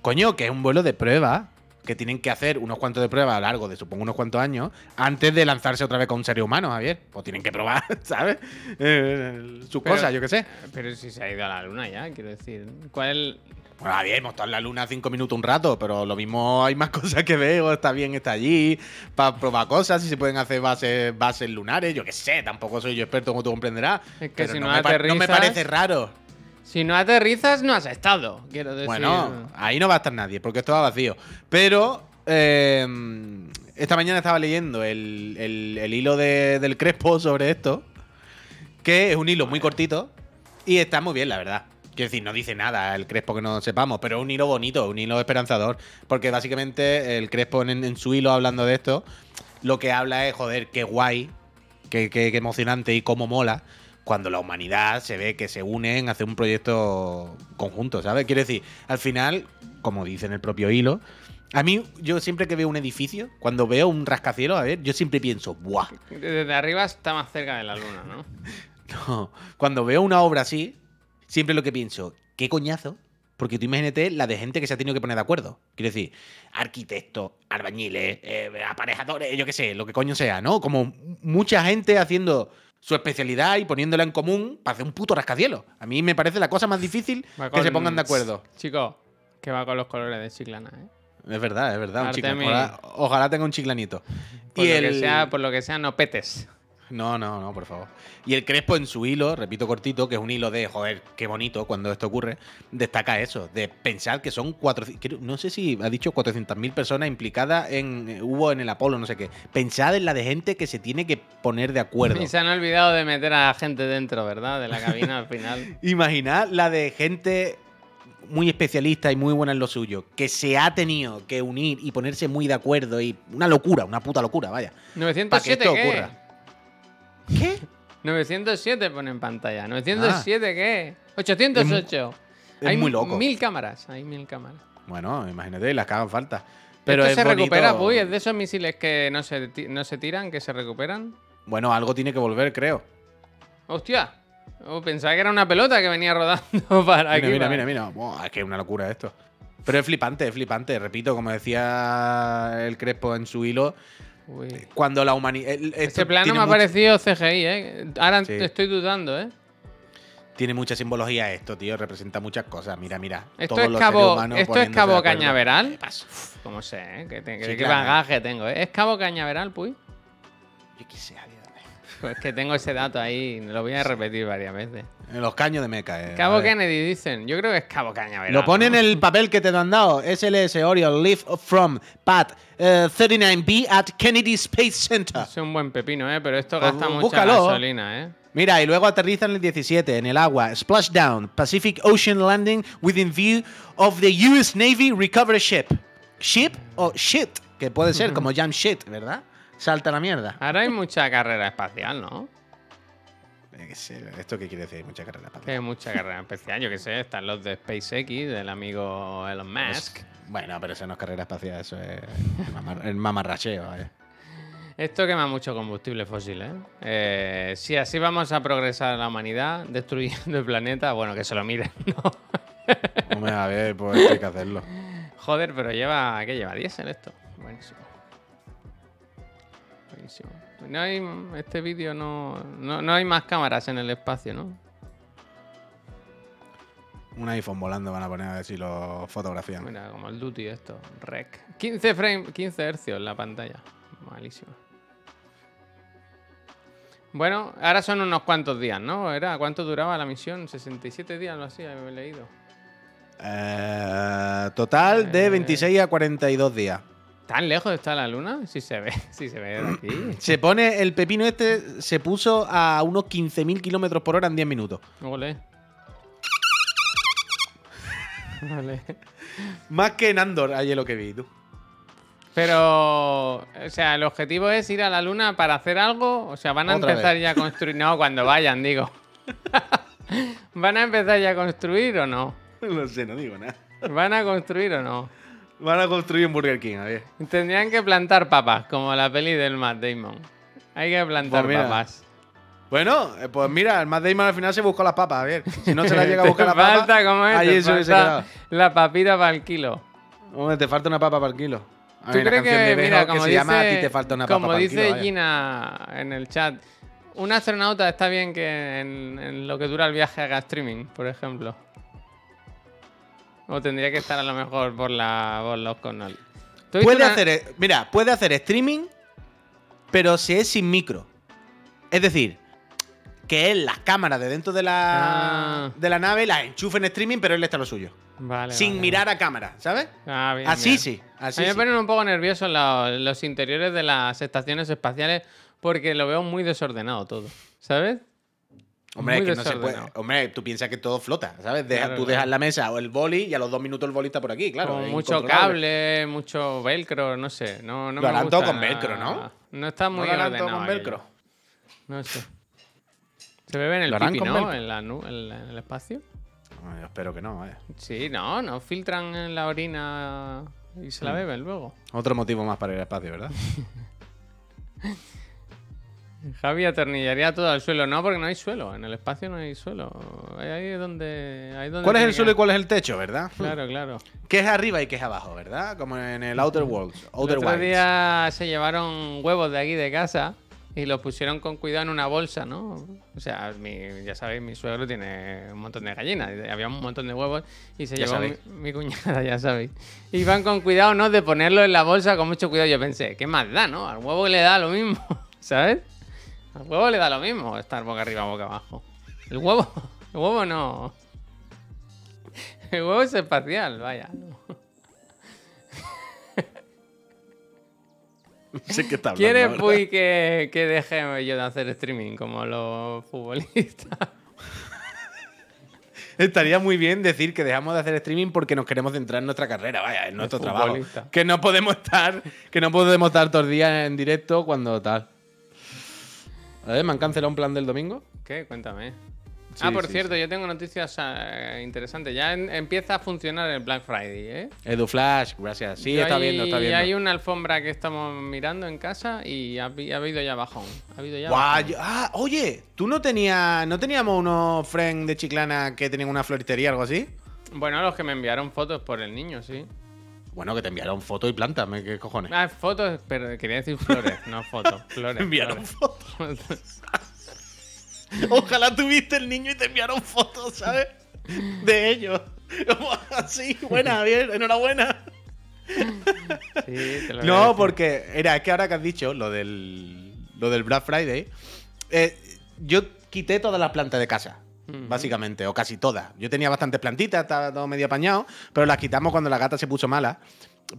[SPEAKER 2] Coño, que es un vuelo de prueba que tienen que hacer unos cuantos de prueba a lo largo de supongo unos cuantos años antes de lanzarse otra vez con un ser humano, Javier. Pues tienen que probar, ¿sabes? Eh, sus
[SPEAKER 1] Pero-
[SPEAKER 2] cosas, yo qué sé.
[SPEAKER 1] pero si se ha ido a la luna ya, quiero decir. ¿Cuál es el-
[SPEAKER 2] Bueno, Javier, hemos estado en la luna cinco minutos un rato, pero lo mismo hay más cosas que ver, o está bien, está allí, para probar cosas, si se pueden hacer bases, bases lunares, yo qué sé, tampoco soy yo experto como tú comprenderás.
[SPEAKER 1] Es que
[SPEAKER 2] pero
[SPEAKER 1] si
[SPEAKER 2] no,
[SPEAKER 1] no
[SPEAKER 2] me pa- no me
[SPEAKER 1] aterrizas-
[SPEAKER 2] parece raro.
[SPEAKER 1] Si no aterrizas, no has estado, quiero decir.
[SPEAKER 2] Bueno, ahí no va a estar nadie, porque esto va vacío. Pero eh, esta mañana estaba leyendo el, el- hilo de- del Crespo sobre esto, que es un hilo muy cortito y está muy bien, la verdad. Quiero decir, no dice nada el Crespo que no sepamos, pero es un hilo bonito, un hilo esperanzador, porque básicamente el Crespo en, en su hilo hablando de esto, lo que habla es, joder, qué guay, qué, qué- qué emocionante y cómo mola cuando la humanidad se ve que se unen a hacer un proyecto conjunto, ¿sabes? Quiero decir, al final, como dice en el propio hilo, a mí, yo siempre que veo un edificio, cuando veo un rascacielos, a ver, yo siempre pienso, ¡buah!
[SPEAKER 1] Desde arriba está más cerca de la luna, ¿no?
[SPEAKER 2] No, cuando veo una obra así, siempre lo que pienso, qué coñazo. Porque tú imagínate la de gente que se ha tenido que poner de acuerdo. Quiero decir, arquitectos, albañiles, eh, aparejadores, yo qué sé, lo que coño sea, ¿no? Como mucha gente haciendo su especialidad y poniéndola en común para hacer un puto rascacielos. A mí me parece la cosa más difícil que se pongan de acuerdo.
[SPEAKER 1] Chico, Que va con los colores de Chiclana, ¿eh?
[SPEAKER 2] Es verdad, es verdad. Un.
[SPEAKER 1] Artemis.
[SPEAKER 2] Ojalá, ojalá tenga un chiclanito.
[SPEAKER 1] Por,
[SPEAKER 2] y
[SPEAKER 1] lo
[SPEAKER 2] el...
[SPEAKER 1] que sea, por lo que sea, no petes.
[SPEAKER 2] No, no, no, por favor. Y el Crespo en su hilo, repito cortito, que es un hilo de, joder, qué bonito cuando esto ocurre, destaca eso, de pensar que son 400, no sé si ha dicho 400.000 personas implicadas en, eh, hubo en el Apolo, no sé qué. Pensad en la de gente que se tiene que poner de acuerdo.
[SPEAKER 1] Y se han olvidado de meter a la gente dentro, ¿verdad? De la cabina al final.
[SPEAKER 2] Imaginad la de gente muy especialista y muy buena en lo suyo, que se ha tenido que unir y ponerse muy de acuerdo y una locura, una puta locura, vaya. Para que
[SPEAKER 1] 907
[SPEAKER 2] esto
[SPEAKER 1] qué?
[SPEAKER 2] ocurra. ¿Qué?
[SPEAKER 1] 907 pone en pantalla. 907 qué? 808.
[SPEAKER 2] es
[SPEAKER 1] hay
[SPEAKER 2] muy loco.
[SPEAKER 1] Mil cámaras. Hay mil cámaras.
[SPEAKER 2] Bueno, imagínate, las que hagan falta.
[SPEAKER 1] Pero
[SPEAKER 2] es
[SPEAKER 1] se recupera, Puy. Es de esos misiles que no se, ti- no se tiran, que se recuperan.
[SPEAKER 2] Bueno, algo tiene que volver, creo.
[SPEAKER 1] ¡Hostia! Oh, pensaba que era una pelota que venía rodando para aquí.
[SPEAKER 2] Mira, mira,
[SPEAKER 1] para-
[SPEAKER 2] mira, mira. Buah, es que es una locura esto. Pero es flipante, es flipante. Repito, como decía el Crespo en su hilo,
[SPEAKER 1] Uy.
[SPEAKER 2] cuando la humanidad.
[SPEAKER 1] Este plano me ha parecido CGI, ¿eh? Ahora
[SPEAKER 2] Sí.
[SPEAKER 1] estoy dudando, ¿eh?
[SPEAKER 2] Tiene mucha simbología esto, tío. Representa muchas cosas. Mira, mira.
[SPEAKER 1] Esto
[SPEAKER 2] todos
[SPEAKER 1] es Cabo, esto es Cabo. Cañaveral. ¿Cómo sé, eh? ¿Qué, te-
[SPEAKER 2] Sí,
[SPEAKER 1] qué
[SPEAKER 2] claro.
[SPEAKER 1] bagaje tengo, eh? ¿Es Cabo Cañaveral, Puy?
[SPEAKER 2] Yo qué sé.
[SPEAKER 1] Pues que tengo ese dato ahí, lo voy a repetir varias veces.
[SPEAKER 2] En los caños de Meca. eh.
[SPEAKER 1] Cabo. Kennedy dicen, yo creo que es Cabo Cañaveral.
[SPEAKER 2] Lo pone en el papel que te han dado. SLS Orion Live from Pat eh, 39B at Kennedy Space Center.
[SPEAKER 1] Es un buen pepino, ¿eh? Pero esto
[SPEAKER 2] Pues
[SPEAKER 1] gasta mucha
[SPEAKER 2] búscalo.
[SPEAKER 1] gasolina, ¿eh?
[SPEAKER 2] Mira, y luego aterriza en el 17, en el agua. Splashdown, Pacific Ocean landing within view of the US Navy recovery ship. ¿Ship o shit? Que puede ser como jam shit, ¿verdad? Salta la mierda.
[SPEAKER 1] Ahora hay mucha carrera espacial, ¿no?
[SPEAKER 2] ¿Esto qué quiere decir? Mucha carrera espacial.
[SPEAKER 1] Que hay mucha carrera espacial, yo qué sé. Están los de SpaceX, del amigo Elon Musk.
[SPEAKER 2] Bueno, pero eso no es carrera espacial, eso es el mamar- el mamarracheo. vaya.
[SPEAKER 1] Esto quema mucho combustible fósil, ¿eh? Eh, Si así vamos a progresar la humanidad, destruyendo el planeta, bueno, que se lo miren, ¿no?
[SPEAKER 2] Hombre, a ver, pues hay que hacerlo.
[SPEAKER 1] Joder, pero lleva. ¿Qué lleva? ¿10 en esto? Buenísimo. Buenísimo. No hay. Este vídeo no, no. no hay más cámaras en el espacio, ¿no?
[SPEAKER 2] Un iPhone volando van a poner a ver si lo fotografían.
[SPEAKER 1] Mira, como el Duty esto. Rec. 15 frames, 15 hercios en la pantalla. Malísimo. Bueno, ahora son unos cuantos días, ¿no? ¿Era cuánto duraba la misión? 67 días, lo así, he leído.
[SPEAKER 2] Eh, total de
[SPEAKER 1] Eh.
[SPEAKER 2] 26 a 42 días.
[SPEAKER 1] ¿Tan lejos está la luna? Sí se ve, sí se ve de aquí.
[SPEAKER 2] Se pone, el pepino este se puso a unos 15.000 kilómetros por hora en 10 minutos.
[SPEAKER 1] Ole. Vale.
[SPEAKER 2] Más que en Andor, ayer lo que vi, tú.
[SPEAKER 1] Pero, o sea, el objetivo es ir a la luna para hacer algo. O sea, van a
[SPEAKER 2] Otra
[SPEAKER 1] empezar
[SPEAKER 2] vez.
[SPEAKER 1] ya a construir. No, cuando vayan, digo. ¿Van a empezar ya a construir o no?
[SPEAKER 2] No sé, no digo nada.
[SPEAKER 1] ¿Van a construir o no?
[SPEAKER 2] Van a construir un Burger King, a ver.
[SPEAKER 1] Tendrían que plantar papas, como la peli del Matt Damon. Hay que plantar
[SPEAKER 2] Pues
[SPEAKER 1] papas.
[SPEAKER 2] Bueno, eh, pues mira, el Matt Damon al final se buscó las papas, a ver. Si no se las llega a buscar las papas,
[SPEAKER 1] falta, como es,
[SPEAKER 2] allí se hubiese quedado.
[SPEAKER 1] la papita para el kilo.
[SPEAKER 2] Hombre, te falta una papa para el kilo. Hay
[SPEAKER 1] ¿Tú
[SPEAKER 2] una
[SPEAKER 1] crees que, mira,
[SPEAKER 2] que
[SPEAKER 1] como
[SPEAKER 2] se
[SPEAKER 1] dice,
[SPEAKER 2] llama A ti te falta una papa
[SPEAKER 1] como
[SPEAKER 2] para el
[SPEAKER 1] dice
[SPEAKER 2] kilo.
[SPEAKER 1] Gina en el chat, un astronauta está bien que en, en lo que dura el viaje haga streaming, por ejemplo. O tendría que estar a lo mejor por, la, por los canales. ¿Tú has visto
[SPEAKER 2] Puede
[SPEAKER 1] una-
[SPEAKER 2] hacer, mira, puede hacer streaming, pero si es sin micro. Es decir, que él las cámaras de dentro de la,
[SPEAKER 1] Ah.
[SPEAKER 2] de la nave las enchufe en streaming, pero él está lo suyo.
[SPEAKER 1] Vale,
[SPEAKER 2] sin
[SPEAKER 1] vale,
[SPEAKER 2] mirar a cámara, ¿sabes?
[SPEAKER 1] Ah, bien,
[SPEAKER 2] así
[SPEAKER 1] bien.
[SPEAKER 2] sí, así
[SPEAKER 1] a mí me
[SPEAKER 2] sí.
[SPEAKER 1] ponen un poco nervioso los, los interiores de las estaciones espaciales porque lo veo muy desordenado todo, ¿sabes?
[SPEAKER 2] Hombre, es que no se puede. Hombre, tú piensas que todo flota, ¿sabes? Deja-
[SPEAKER 1] Claro,
[SPEAKER 2] tú dejas la mesa o el boli y a los dos minutos el boli está por aquí, claro.
[SPEAKER 1] Mucho cable, mucho velcro, no sé. No, no
[SPEAKER 2] Lo harán todo con velcro, ¿no?
[SPEAKER 1] No está
[SPEAKER 2] ¿No
[SPEAKER 1] muy
[SPEAKER 2] lo harán todo
[SPEAKER 1] ordenado
[SPEAKER 2] con velcro?
[SPEAKER 1] No sé. Se bebe en el
[SPEAKER 2] ¿Lo
[SPEAKER 1] pipi, ¿no? En, la nu- en, la- en el espacio.
[SPEAKER 2] Yo espero que no, vaya.
[SPEAKER 1] Sí, no, no filtran en la orina y se la beben luego.
[SPEAKER 2] Otro motivo más para ir al espacio, ¿verdad?
[SPEAKER 1] Javi atornillaría todo al suelo. No, porque no hay suelo. En el espacio no hay suelo. Ahí es donde. ahí donde
[SPEAKER 2] ¿Cuál es el suelo y
[SPEAKER 1] que-
[SPEAKER 2] cuál es el techo, verdad?
[SPEAKER 1] Claro, claro.
[SPEAKER 2] ¿Qué es arriba y qué es abajo, verdad? Como en el Outer Worlds.
[SPEAKER 1] El
[SPEAKER 2] Outer
[SPEAKER 1] otro
[SPEAKER 2] Wilds.
[SPEAKER 1] día se llevaron huevos de aquí de casa y los pusieron con cuidado en una bolsa, ¿no? O sea, mi- ya sabéis, mi suegro tiene un montón de gallinas, había un montón de huevos y se
[SPEAKER 2] Ya
[SPEAKER 1] llevó mi,
[SPEAKER 2] sabéis.
[SPEAKER 1] mi cuñada, ya sabéis. Y van con cuidado, ¿no? De ponerlo en la bolsa con mucho cuidado. Yo pensé, ¿qué más da, no? Al huevo le da lo mismo, ¿sabes? Al huevo le da lo mismo estar boca arriba, boca abajo. El huevo, el huevo no. El huevo es espacial, vaya. no.
[SPEAKER 2] está hablando.
[SPEAKER 1] ¿Quieres,
[SPEAKER 2] ¿verdad?
[SPEAKER 1] Puy, que, que deje yo de hacer streaming como los futbolistas?
[SPEAKER 2] Estaría muy bien decir que dejamos de hacer streaming porque nos queremos centrar en nuestra carrera, vaya, en nuestro trabajo. Que no podemos estar, que no podemos estar todos los días en directo cuando tal. A ver, ¿me han cancelado un plan del domingo?
[SPEAKER 1] ¿Qué? Cuéntame.
[SPEAKER 2] Sí,
[SPEAKER 1] ah, por
[SPEAKER 2] sí,
[SPEAKER 1] cierto, yo tengo noticias eh, interesantes. Ya en- empieza a funcionar el Black Friday, ¿eh?
[SPEAKER 2] EduFlash, gracias. Sí,
[SPEAKER 1] Yo
[SPEAKER 2] está
[SPEAKER 1] hay-
[SPEAKER 2] viendo, está viendo.
[SPEAKER 1] Hay una alfombra que estamos mirando en casa y ha, habi- ha habido ya bajón. Ha habido ya
[SPEAKER 2] Guau,
[SPEAKER 1] bajón.
[SPEAKER 2] yo- ah, oye, ¿tú no tenías, no teníamos unos friends de Chiclana que tenían una floristería o algo así?
[SPEAKER 1] Bueno, los que me enviaron fotos por el niño, sí.
[SPEAKER 2] Bueno, que te enviaron fotos y plantas, ¿me- ¿qué cojones?
[SPEAKER 1] Ah, fotos, pero quería decir flores, no fotos. Flores.
[SPEAKER 2] Me enviaron
[SPEAKER 1] flores.
[SPEAKER 2] fotos. Ojalá tuviste el niño y te enviaron fotos, ¿sabes? De ellos. Así, buena, bien, enhorabuena.
[SPEAKER 1] Sí, te lo
[SPEAKER 2] No, porque era, es que ahora que has dicho lo del, lo del Black Friday, eh, yo quité todas las plantas de casa. Básicamente, o casi todas. Yo tenía bastantes plantitas, estaba todo medio apañado, pero las quitamos cuando la gata se puso mala.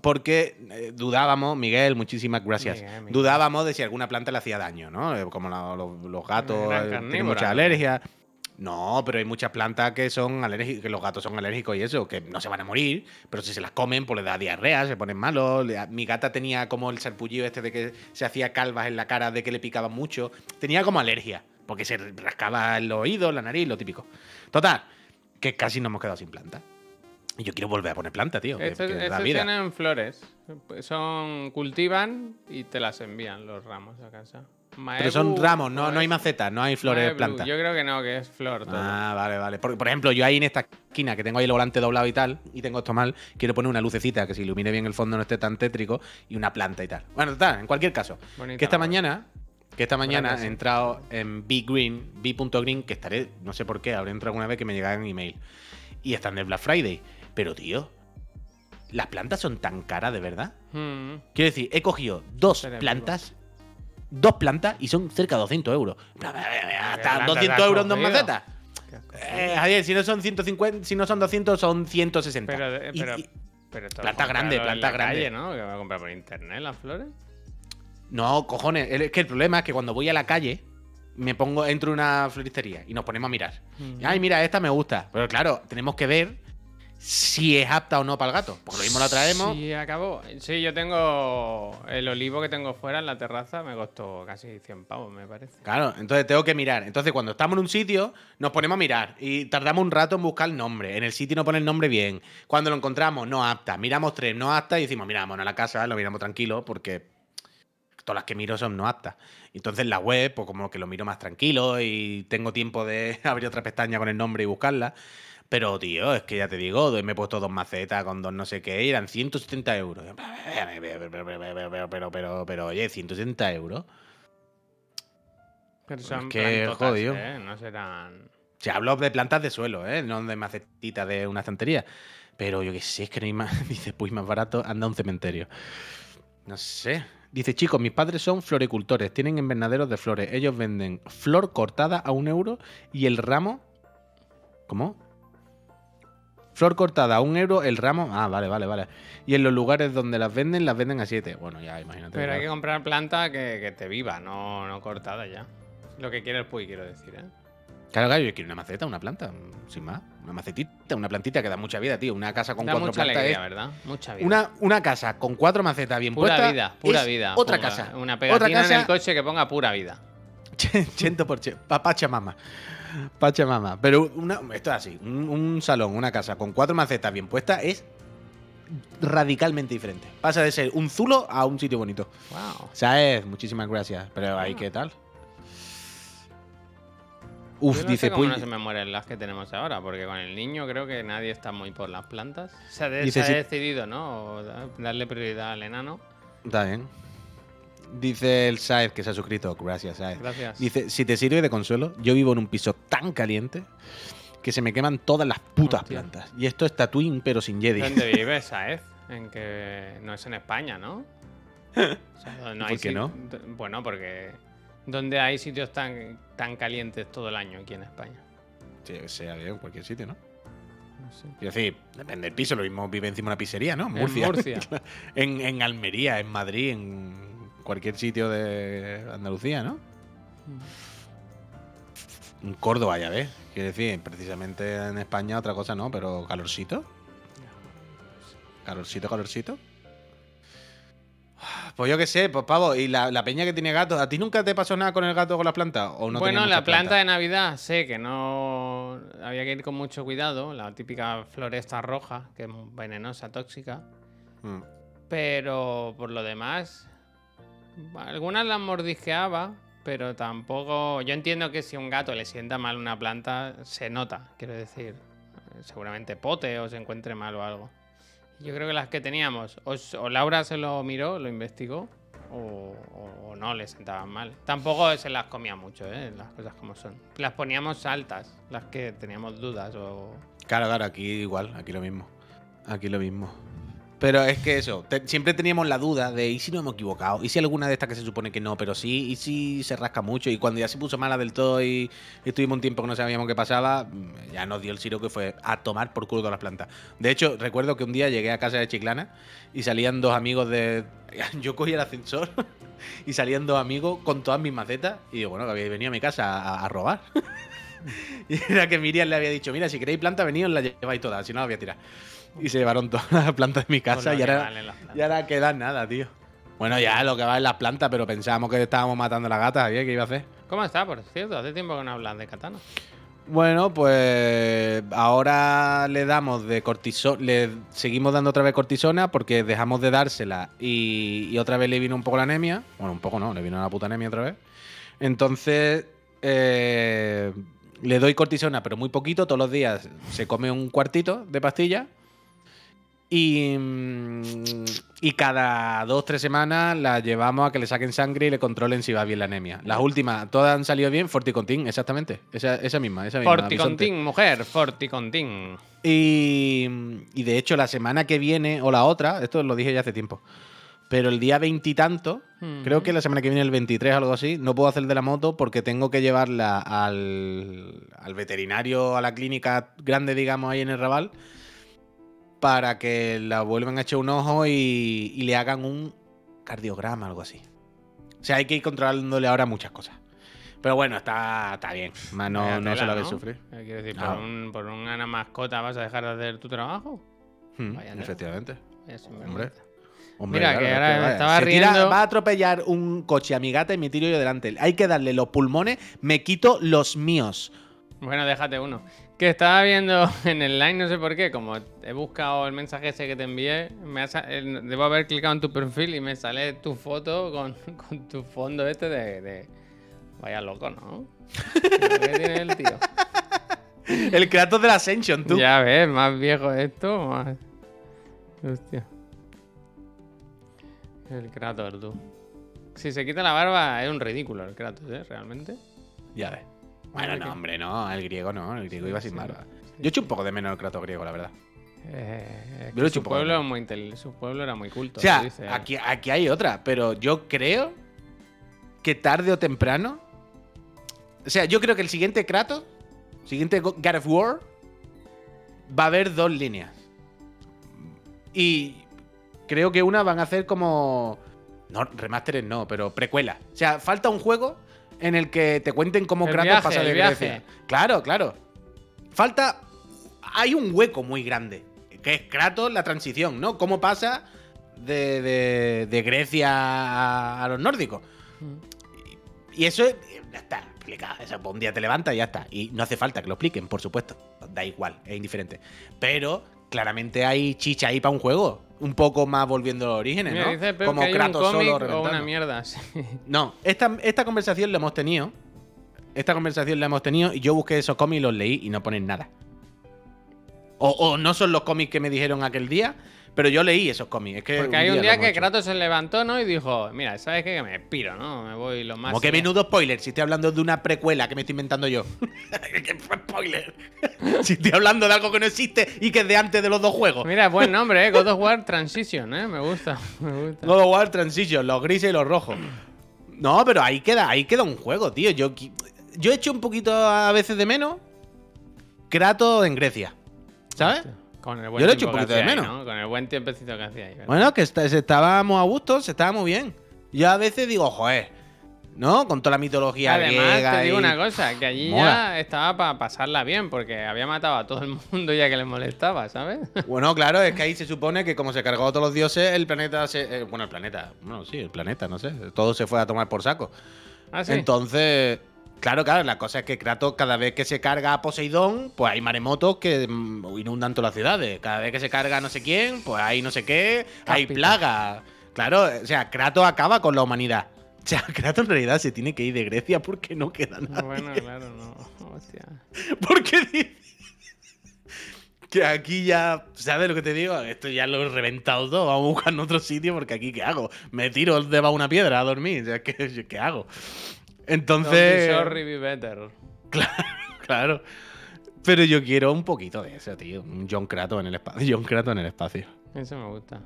[SPEAKER 2] Porque eh, dudábamos, Miguel, muchísimas gracias.
[SPEAKER 1] Miguel, Miguel.
[SPEAKER 2] Dudábamos de si alguna planta le hacía daño, ¿no? Eh, Como la- los, los gatos eh, tienen muchas
[SPEAKER 1] ¿no?
[SPEAKER 2] alergias. No, pero hay muchas plantas que son alérgicas, que los gatos son alérgicos y eso, que no se van a morir, pero si se las comen, pues les da diarrea, se ponen malos. Mi gata tenía como el sarpullido este de que se hacía calvas en la cara, de que le picaban mucho. Tenía como alergia, porque se rascaba el oído, la nariz, lo típico. Total, que casi nos hemos quedado sin planta. Y yo quiero volver a poner planta, tío.
[SPEAKER 1] Estos,
[SPEAKER 2] que da
[SPEAKER 1] estos
[SPEAKER 2] vida.
[SPEAKER 1] tienen flores. Son, cultivan y te las envían los ramos a casa.
[SPEAKER 2] Pero son ramos, no, no hay macetas, no hay flores,
[SPEAKER 1] Maeblu.
[SPEAKER 2] plantas.
[SPEAKER 1] Yo creo que no, que es flor todo.
[SPEAKER 2] Ah, vale, vale. Por, por ejemplo, yo ahí en esta esquina que tengo ahí el volante doblado y tal, y tengo esto mal, quiero poner una lucecita que se ilumine bien el fondo, no esté tan tétrico, y una planta y tal. Bueno, total, en cualquier caso.
[SPEAKER 1] Bonita
[SPEAKER 2] que esta mañana, que esta mañana he entrado en B-Green, B.Green, que estaré, no sé por qué, habré entrado alguna vez que me llegaron email. Y están de Black Friday. Pero, tío, las plantas son tan caras, de verdad.
[SPEAKER 1] Hmm.
[SPEAKER 2] Quiero decir, he cogido dos plantas, dos plantas y son cerca de 200 euros. Hasta
[SPEAKER 1] plantas
[SPEAKER 2] 200
[SPEAKER 1] has
[SPEAKER 2] euros en dos macetas. Eh, Javier, si no son 150, si no son 200, son 160.
[SPEAKER 1] Pero, eh,
[SPEAKER 2] Y-
[SPEAKER 1] pero,
[SPEAKER 2] y-
[SPEAKER 1] pero esto
[SPEAKER 2] Planta grande,
[SPEAKER 1] en
[SPEAKER 2] planta
[SPEAKER 1] la
[SPEAKER 2] grande.
[SPEAKER 1] calle, ¿no? Que va a comprar por internet las flores.
[SPEAKER 2] No, cojones, es que el problema es que cuando voy a la calle, me pongo, entro en una floristería y nos ponemos a mirar. Ay, mira, esta me gusta. Pero claro, tenemos que ver si es apta o no para el gato. Porque lo mismo la traemos.
[SPEAKER 1] Sí, acabó. Sí, yo tengo el olivo que tengo fuera en la terraza, me costó casi 100 pavos, me parece.
[SPEAKER 2] Claro, entonces tengo que mirar. Entonces, cuando estamos en un sitio, nos ponemos a mirar y tardamos un rato en buscar el nombre. En el sitio no pone el nombre bien. Cuando lo encontramos, no apta. Miramos tres, no apta y decimos, mira, bueno, a la casa lo miramos tranquilo porque todas las que miro son no aptas. Entonces, la web, pues como que lo miro más tranquilo y tengo tiempo de abrir otra pestaña con el nombre y buscarla. Pero, tío, es que ya te digo, me he puesto dos macetas con dos no sé qué, y eran 170 euros. Pero, pero, pero, pero, pero, oye, 170 euros.
[SPEAKER 1] Pero son
[SPEAKER 2] que, jodido.
[SPEAKER 1] ¿eh? No serán...
[SPEAKER 2] Se hablo de plantas de suelo, ¿eh? No de macetitas de una estantería. Pero yo qué sé, es que no hay más. Dice, pues más barato, anda a un cementerio. No sé. Dice, chicos, mis padres son floricultores, tienen invernaderos de flores. Ellos venden flor cortada a un euro y el ramo. ¿Cómo? Flor cortada a un euro, el ramo. Ah, vale, vale, vale. Y en los lugares donde las venden, las venden a siete. Bueno, ya, imagínate.
[SPEAKER 1] Pero hay que comprar planta que, que te viva, no, no cortada ya. Lo que quiere el Puy, quiero decir, ¿eh?
[SPEAKER 2] Claro, claro, yo quiero una maceta, una planta, sin más. Una macetita, una plantita que da mucha vida, tío. Una casa con
[SPEAKER 1] Da
[SPEAKER 2] cuatro
[SPEAKER 1] mucha
[SPEAKER 2] plantas
[SPEAKER 1] alegría,
[SPEAKER 2] es
[SPEAKER 1] ¿verdad? Mucha vida.
[SPEAKER 2] Una, una casa con cuatro macetas bien
[SPEAKER 1] pura
[SPEAKER 2] puestas.
[SPEAKER 1] vida, pura
[SPEAKER 2] es
[SPEAKER 1] vida.
[SPEAKER 2] Otra
[SPEAKER 1] Ponga
[SPEAKER 2] casa.
[SPEAKER 1] Una
[SPEAKER 2] otra
[SPEAKER 1] pegatina en
[SPEAKER 2] casa.
[SPEAKER 1] el coche que ponga pura vida.
[SPEAKER 2] Chento por Pachamama. Pachamama. Pero una, esto es así. Un, un salón, una casa con cuatro macetas bien puestas es radicalmente diferente. Pasa de ser un zulo a un sitio bonito.
[SPEAKER 1] Wow.
[SPEAKER 2] ¿Sabes? Muchísimas gracias. Pero ahí,
[SPEAKER 1] Ah.
[SPEAKER 2] ¿qué tal? Uf,
[SPEAKER 1] Yo no
[SPEAKER 2] dice
[SPEAKER 1] sé cómo
[SPEAKER 2] Puy.
[SPEAKER 1] no se me mueren las que tenemos ahora, porque con el niño creo que nadie está muy por las plantas. Se ha, de-
[SPEAKER 2] Dice
[SPEAKER 1] se ha decidido, ¿no? O da- Darle prioridad al enano.
[SPEAKER 2] Está bien. Dice el Saez que se ha suscrito. Gracias, Saez.
[SPEAKER 1] Gracias.
[SPEAKER 2] Dice, si te sirve de consuelo, yo vivo en un piso tan caliente que se me queman todas las putas
[SPEAKER 1] Hostia.
[SPEAKER 2] plantas. Y esto es Tatooine, pero sin Jedi.
[SPEAKER 1] ¿Dónde vives, Saez? En que no es en España, ¿no? O sea, no
[SPEAKER 2] ¿Por qué no?
[SPEAKER 1] Bueno, porque ¿dónde hay sitios tan, tan calientes todo el año aquí en España?
[SPEAKER 2] Sí, sea bien en cualquier sitio, ¿no?
[SPEAKER 1] No sé.
[SPEAKER 2] Quiero decir, depende del piso, lo mismo vive encima de una pizzería, ¿no? En
[SPEAKER 1] En
[SPEAKER 2] Murcia.
[SPEAKER 1] Murcia.
[SPEAKER 2] en, en Almería, en Madrid, en cualquier sitio de Andalucía, ¿no? En Córdoba, ya ves. Quiero decir, precisamente en España otra cosa no, pero calorcito. Calorcito, calorcito. Pues yo qué sé, pues pavo, y la, la peña que tiene gatos, ¿a ti nunca te pasó nada con el gato o con las plantas? ¿O no
[SPEAKER 1] bueno, la planta
[SPEAKER 2] plantas?
[SPEAKER 1] de Navidad sé que no había que ir con mucho cuidado, la típica floresta roja, que es venenosa, tóxica.
[SPEAKER 2] Mm.
[SPEAKER 1] Pero por lo demás, algunas las mordisqueaba, pero tampoco. Yo entiendo que si a un gato le sienta mal una planta, se nota, quiero decir. Seguramente pote o se encuentre mal o algo. Yo creo que las que teníamos, o, Laura se lo miró, lo investigó, o- o no le sentaban mal. Tampoco se las comía mucho, ¿eh? las cosas como son. Las poníamos altas, las que teníamos dudas o.
[SPEAKER 2] Claro, claro, aquí igual, aquí lo mismo. Aquí lo mismo. Pero es que eso, siempre teníamos la duda de ¿y si nos hemos equivocado? ¿Y si alguna de estas que se supone que no, pero sí? ¿Y si se rasca mucho? Y cuando ya se puso mala del todo y estuvimos un tiempo que no sabíamos qué pasaba, mm, ya nos dio el siro que fue a tomar por culo todas las plantas. De hecho, recuerdo que un día llegué a casa de Chiclana y salían dos amigos de... Yo cogí el ascensor y salían dos amigos con todas mis macetas y digo, bueno, que habéis venido a mi casa a, robar. Y era que Miriam le había dicho, mira, si queréis planta, venid, la lleváis todas, si no la voy a tirar. Y se llevaron todas las plantas de mi casa y ahora, y ahora queda nada, tío. Bueno, ya lo que va en las plantas, pero pensábamos que estábamos matando a la gata. ¿qué iba a hacer?
[SPEAKER 1] ¿Cómo está, por cierto? Hace tiempo que no hablas de katana.
[SPEAKER 2] Bueno, pues ahora le damos de cortisona, le seguimos dando otra vez cortisona porque dejamos de dársela y, y otra vez le vino un poco la anemia. Bueno, un poco no, le vino la puta anemia otra vez. Entonces, eh, le doy cortisona, pero muy poquito, todos los días se come un cuartito de pastilla. Y, y cada dos, tres semanas la llevamos a que le saquen sangre y le controlen si va bien la anemia. Las últimas, todas han salido bien. Forticontin, exactamente. Esa, esa misma, esa misma.
[SPEAKER 1] Forticontin, mujer, Forticontin.
[SPEAKER 2] Y, y de hecho, la semana que viene o la otra, esto lo dije ya hace tiempo, pero el día veintitanto,
[SPEAKER 1] Mm.
[SPEAKER 2] creo que la semana que viene, el 23 o algo así, no puedo hacer de la moto porque tengo que llevarla al, al veterinario, a la clínica grande, digamos, ahí en el Raval, para que la vuelvan a echar un ojo y, y le hagan un cardiograma, algo así. O sea, hay que ir controlándole ahora muchas cosas. Pero bueno, está, está bien. Más no, se lo que sufrir.
[SPEAKER 1] Eh, Quiero decir,
[SPEAKER 2] No.
[SPEAKER 1] por, un, por una mascota vas a dejar de hacer tu trabajo.
[SPEAKER 2] Hmm,
[SPEAKER 1] Vaya
[SPEAKER 2] efectivamente.
[SPEAKER 1] Vaya.
[SPEAKER 2] Hombre. Hombre,
[SPEAKER 1] Mira, que ahora me estaba
[SPEAKER 2] se tira-
[SPEAKER 1] riendo.
[SPEAKER 2] va a atropellar un coche a mi gata y me tiro yo delante. Hay que darle los pulmones, me quito los míos.
[SPEAKER 1] Bueno, déjate uno. Que estaba viendo en el line, no sé por qué, como he buscado el mensaje ese que te envié, me ha debo haber clicado en tu perfil y me sale tu foto con, con tu fondo este de, de- Vaya loco, ¿no? ¿Qué tiene el tío?
[SPEAKER 2] El Kratos de la Ascension, tú.
[SPEAKER 1] Ya ves, más viejo esto, más... Hostia. El Kratos, tú. Si se quita la barba, es un ridículo el Kratos, ¿eh? Realmente.
[SPEAKER 2] Ya ves. Bueno, no, hombre, no. El griego no. El griego iba sin barba. Yo echo un poco de menos el Kratos griego, la verdad.
[SPEAKER 1] Eh, es que su, pueblo muy su pueblo era muy culto.
[SPEAKER 2] O sea,
[SPEAKER 1] dice.
[SPEAKER 2] aquí, aquí hay otra, pero yo creo que tarde o temprano. O sea, yo creo que el siguiente Kratos, siguiente Go- God of War, va a haber dos líneas. Y creo que una van a hacer como. No, remasteres no, pero precuela. O sea, falta un juego en el que te cuenten cómo
[SPEAKER 1] El
[SPEAKER 2] Kratos
[SPEAKER 1] viaje,
[SPEAKER 2] pasa de
[SPEAKER 1] viaje.
[SPEAKER 2] Grecia. Claro, claro. Falta. Hay un hueco muy grande. Que es Kratos la transición, ¿no? ¿Cómo pasa de, de- de Grecia a, a los nórdicos?
[SPEAKER 1] Mm.
[SPEAKER 2] Y eso es, ya está explicado. Eso, un día te levantas y ya está. Y no hace falta que lo expliquen, por supuesto. Da igual, es indiferente. Pero claramente hay chicha ahí para un juego. Un poco más volviendo a los orígenes,
[SPEAKER 1] Mira,
[SPEAKER 2] ¿no?
[SPEAKER 1] dice Pep
[SPEAKER 2] Como
[SPEAKER 1] que hay
[SPEAKER 2] Kratos solo
[SPEAKER 1] o una
[SPEAKER 2] reventando.
[SPEAKER 1] mierda. sí.
[SPEAKER 2] No, esta, esta conversación la hemos tenido. Esta conversación la hemos tenido y yo busqué esos cómics y los leí y no ponen nada. O, o no son los cómics que me dijeron aquel día, Pero yo leí esos cómics. Es que
[SPEAKER 1] Porque hay un día que. Kratos se levantó, ¿no? Y dijo, mira, ¿sabes qué? Que me piro, ¿no? Me voy lo más.
[SPEAKER 2] Como que menudo spoiler, si estoy hablando de una precuela que me estoy inventando yo. ¿Qué spoiler? si estoy hablando de algo que no existe y que es de antes de los dos juegos.
[SPEAKER 1] Mira, buen nombre, ¿eh? God of War Transition, ¿eh? Me gusta, me gusta.
[SPEAKER 2] God of War Transition, los grises y los rojos. No, pero ahí queda, ahí queda un juego, tío. Yo, yo he hecho un poquito a veces de menos Kratos en Grecia. ¿Sabes?
[SPEAKER 1] Con el buen
[SPEAKER 2] Yo lo he hecho
[SPEAKER 1] tiempo
[SPEAKER 2] un poquito de
[SPEAKER 1] ahí,
[SPEAKER 2] menos.
[SPEAKER 1] ¿no? Con el buen tiempecito que hacía ahí. ¿verdad?
[SPEAKER 2] Bueno, que está- estábamos a gusto, se estaba muy bien. Yo a veces digo, joder, ¿no? Con toda la mitología
[SPEAKER 1] Además,
[SPEAKER 2] griega
[SPEAKER 1] te digo
[SPEAKER 2] y-
[SPEAKER 1] una cosa, que allí
[SPEAKER 2] Mola.
[SPEAKER 1] ya estaba para pasarla bien, porque había matado a todo el mundo ya que les molestaba, ¿sabes?
[SPEAKER 2] Bueno, claro, es que ahí se supone que como se cargó a todos los dioses, el planeta se... eh, bueno, el planeta, bueno, sí, el planeta, no sé. Todo se fue a tomar por saco.
[SPEAKER 1] Ah, sí.
[SPEAKER 2] Entonces, claro, claro, la cosa es que Kratos, cada vez que se carga a Poseidón, pues hay maremotos que mm, inundan todas las ciudades. Cada vez que se carga a no sé quién, pues hay no sé qué, hay plagas. Claro, o sea, Kratos acaba con la humanidad. O sea, Kratos en realidad se tiene que ir de Grecia porque no queda nada.
[SPEAKER 1] Bueno, claro, no. Hostia.
[SPEAKER 2] Porque dice que aquí ya, ¿sabes lo que te digo? Esto ya lo he reventado todo. Vamos a buscar en otro sitio porque aquí, ¿qué hago? Me tiro debajo de una piedra a dormir. O sea, ¿qué, qué hago? Entonces.
[SPEAKER 1] be sorry, be better.
[SPEAKER 2] Claro. Pero yo quiero un poquito de eso, tío. Un John Kratos en el espacio. John Kratos en el espacio.
[SPEAKER 1] Eso me gusta.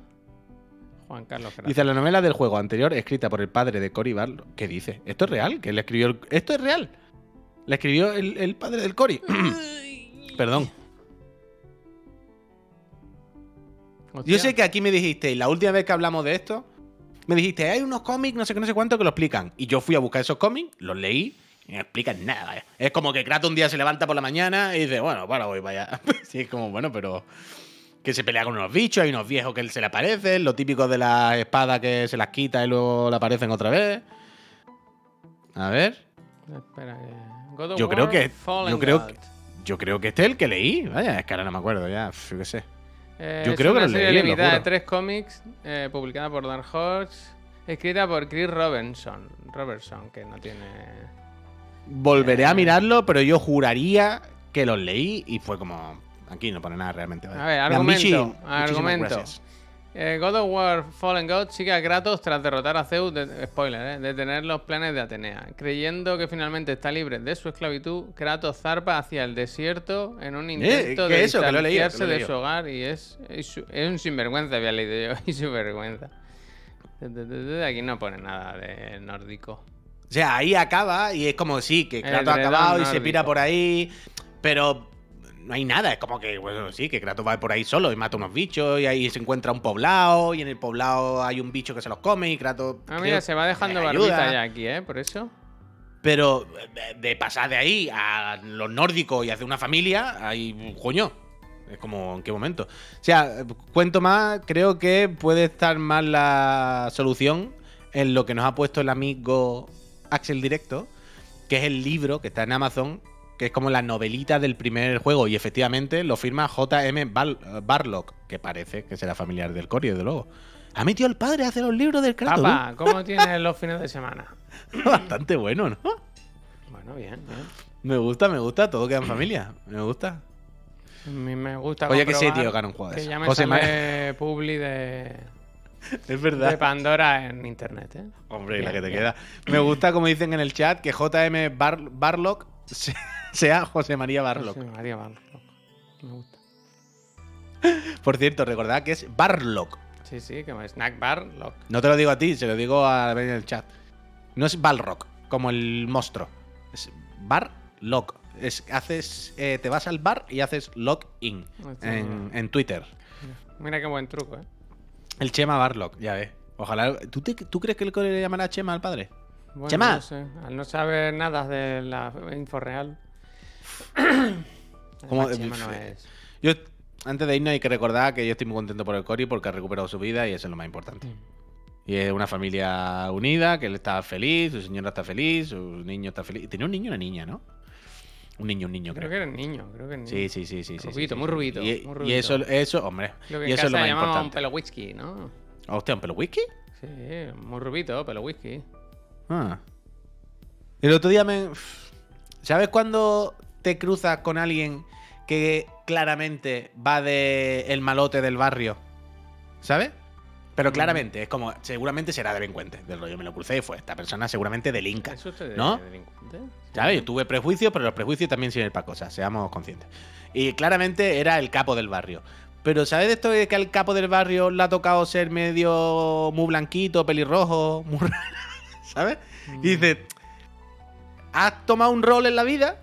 [SPEAKER 1] Juan Carlos Kratos.
[SPEAKER 2] Dice la novela del juego anterior, escrita por el padre de Cory Barlow. ¿Qué dice? ¿Esto es real? ¿Que le escribió el- ¿Esto es real? ¿Le escribió el, el padre del Cory? Perdón. Yo sé que aquí me dijiste, la última vez que hablamos de esto, me dijiste, hay unos cómics, no sé qué, no sé cuánto, que lo explican. Y yo fui a buscar esos cómics, los leí, y no explican nada. ¿eh? Es como que Kratos un día se levanta por la mañana y dice, bueno, bueno, voy para allá. sí, es como, bueno, pero... Que se pelea con unos bichos, hay unos viejos que se le aparecen, lo típico de las espadas que se las quita y luego le aparecen otra vez. A ver.
[SPEAKER 1] Espera, of
[SPEAKER 2] Yo creo que- yo creo Yo creo que este es el que leí. Vaya, es que ahora no me acuerdo ya. Yo qué sé.
[SPEAKER 1] Eh,
[SPEAKER 2] Yo
[SPEAKER 1] es
[SPEAKER 2] creo que
[SPEAKER 1] una
[SPEAKER 2] lo
[SPEAKER 1] serie
[SPEAKER 2] leí,
[SPEAKER 1] limitada de tres cómics, eh, publicada por Dark Horse, escrita por Chris Robinson. Robertson, que no tiene...
[SPEAKER 2] Volveré
[SPEAKER 1] Eh.
[SPEAKER 2] a mirarlo, pero yo juraría que los leí y fue como. Aquí no pone nada realmente.
[SPEAKER 1] A ver, argumento,
[SPEAKER 2] muchísimas
[SPEAKER 1] argumento.
[SPEAKER 2] gracias.
[SPEAKER 1] Eh, God of War Fallen God sigue a Kratos tras derrotar a Zeus, de- spoiler, eh, detener los planes de Atenea. Creyendo que finalmente está libre de su esclavitud, Kratos zarpa hacia el desierto en un intento
[SPEAKER 2] Eh, que
[SPEAKER 1] de
[SPEAKER 2] eso,
[SPEAKER 1] distanciarse de su hogar y es, es, un sinvergüenza, había leído yo, y su vergüenza. Aquí no pone nada de nórdico.
[SPEAKER 2] O sea, ahí acaba y es como sí, que Kratos ha acabado y se pira por ahí, pero no hay nada. Es como que, bueno, sí, que Kratos va por ahí solo y mata unos bichos y ahí se encuentra un poblado y en el poblado hay un bicho que se los come y Kratos.
[SPEAKER 1] Ah, mira, se va dejando barbita ya aquí, ¿eh? Por eso.
[SPEAKER 2] Pero de- de pasar de ahí a los nórdicos y hacer una familia, hay coño. Es como, ¿en qué momento? O sea, cuento más, creo que puede estar más la solución en lo que nos ha puesto el amigo Axel Directo, que es el libro que está en Amazon, que es como la novelita del primer juego. Y efectivamente lo firma JM Bar- Barlock, que parece que será familiar del Cory, desde luego. Ha metido al padre a hacer los libros del Kratos.
[SPEAKER 1] Papá, ¿cómo tienes los fines de semana?
[SPEAKER 2] Bastante bueno, ¿no?
[SPEAKER 1] Bueno, bien, bien.
[SPEAKER 2] Me gusta, me gusta, todo queda en familia. Me gusta.
[SPEAKER 1] A mí me gusta
[SPEAKER 2] Oye, que sí,
[SPEAKER 1] comprobar
[SPEAKER 2] tío, gana un juego de
[SPEAKER 1] Que ya me
[SPEAKER 2] José
[SPEAKER 1] sale publi de,
[SPEAKER 2] Es
[SPEAKER 1] de
[SPEAKER 2] verdad.
[SPEAKER 1] Pandora en internet, ¿eh?
[SPEAKER 2] Hombre, la
[SPEAKER 1] Bien,
[SPEAKER 2] que te
[SPEAKER 1] bien.
[SPEAKER 2] queda. Me gusta, como dicen en el chat, que JM Bar- Barlock se- sea José María Barlock.
[SPEAKER 1] José María Barlock. Me gusta.
[SPEAKER 2] Por cierto, recordad que es Barlock.
[SPEAKER 1] Sí, sí, que me snack bar lock.
[SPEAKER 2] No te lo digo a ti, se lo digo a ver en el chat. No es Balrock, como el monstruo. Es Barlock. Es, haces, eh, te vas al bar y haces login
[SPEAKER 1] Hostia,
[SPEAKER 2] en, en Twitter.
[SPEAKER 1] Mira qué buen truco, ¿eh?
[SPEAKER 2] El Chema Barlock, ya ves. Ojalá. ¿Tú, te- ¿Tú crees que el cole le llamará Chema al padre?
[SPEAKER 1] Bueno,
[SPEAKER 2] Chema.
[SPEAKER 1] no sé, Al no saber nada de la info real.
[SPEAKER 2] ¿Cómo-
[SPEAKER 1] Además, Chema no es.
[SPEAKER 2] Yo, antes de irnos, hay que recordar que yo estoy muy contento por el Cory porque ha recuperado su vida y eso es lo más importante. Y es una familia unida, que él está feliz, su señora está feliz, su niño está feliz. Tenía un niño y una niña, ¿no? Un niño, un niño,
[SPEAKER 1] Creo
[SPEAKER 2] creo.
[SPEAKER 1] que eres niño, creo que
[SPEAKER 2] Sí,
[SPEAKER 1] niño.
[SPEAKER 2] sí, sí, sí. sí,
[SPEAKER 1] Rubito,
[SPEAKER 2] sí,
[SPEAKER 1] muy rubito,
[SPEAKER 2] Y,
[SPEAKER 1] muy
[SPEAKER 2] y
[SPEAKER 1] rubito.
[SPEAKER 2] eso, eso, hombre.
[SPEAKER 1] Lo que
[SPEAKER 2] y
[SPEAKER 1] en
[SPEAKER 2] eso es lo
[SPEAKER 1] casa
[SPEAKER 2] más
[SPEAKER 1] llamaban un
[SPEAKER 2] importante.
[SPEAKER 1] pelo whisky, ¿no?
[SPEAKER 2] Hostia, ¿un pelo whisky?
[SPEAKER 1] Sí, muy rubito, pelo whisky.
[SPEAKER 2] Ah. El otro día me. ¿Sabes cuando te cruzas con alguien que claramente va de el malote del barrio? ¿sabes? Pero claramente, es como, seguramente será delincuente. Del rollo me lo crucé y fue esta persona seguramente delinca.
[SPEAKER 1] ¿Eso es
[SPEAKER 2] ¿No?
[SPEAKER 1] delincuente?
[SPEAKER 2] ¿Sabes? Yo tuve prejuicios, pero los prejuicios también sirven para cosas, seamos conscientes. Y claramente era el capo del barrio. Pero ¿sabes de esto de que al capo del barrio le ha tocado ser medio muy blanquito, pelirrojo, muy raro? ¿Sabes? Y dices, has tomado un rol en la vida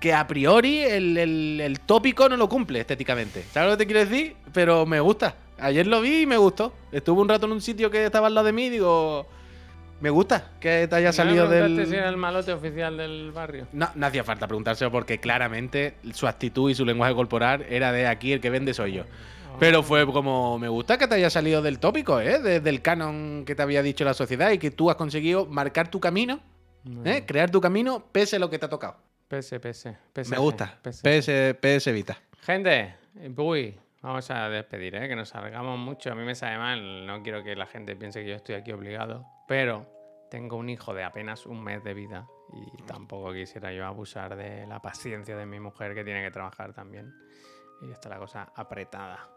[SPEAKER 2] que a priori el, el- el tópico no lo cumple estéticamente. ¿Sabes lo que te quiero decir? Pero me gusta. Ayer lo vi y me gustó. Estuve un rato en un sitio que estaba al lado de mí y digo, me gusta que te haya
[SPEAKER 1] ¿No
[SPEAKER 2] salido
[SPEAKER 1] preguntaste
[SPEAKER 2] del...
[SPEAKER 1] si era el malote oficial del barrio?
[SPEAKER 2] No, no hacía falta preguntárselo porque claramente su actitud y su lenguaje corporal era de aquí el que vende soy yo. Pero fue como, me gusta que te haya salido del tópico, ¿eh? De- del canon que te había dicho la sociedad y que tú has conseguido marcar tu camino, ¿eh? Crear tu camino pese lo que te ha tocado.
[SPEAKER 1] PS, PS, PS.
[SPEAKER 2] Me gusta.
[SPEAKER 1] PS.
[SPEAKER 2] PS, PS Vita.
[SPEAKER 1] Gente, uy, vamos a despedir, ¿eh? que nos salgamos mucho. A mí me sabe mal, no quiero que la gente piense que yo estoy aquí obligado, pero tengo un hijo de apenas un mes de vida y tampoco quisiera yo abusar de la paciencia de mi mujer que tiene que trabajar también. Y está la cosa apretada.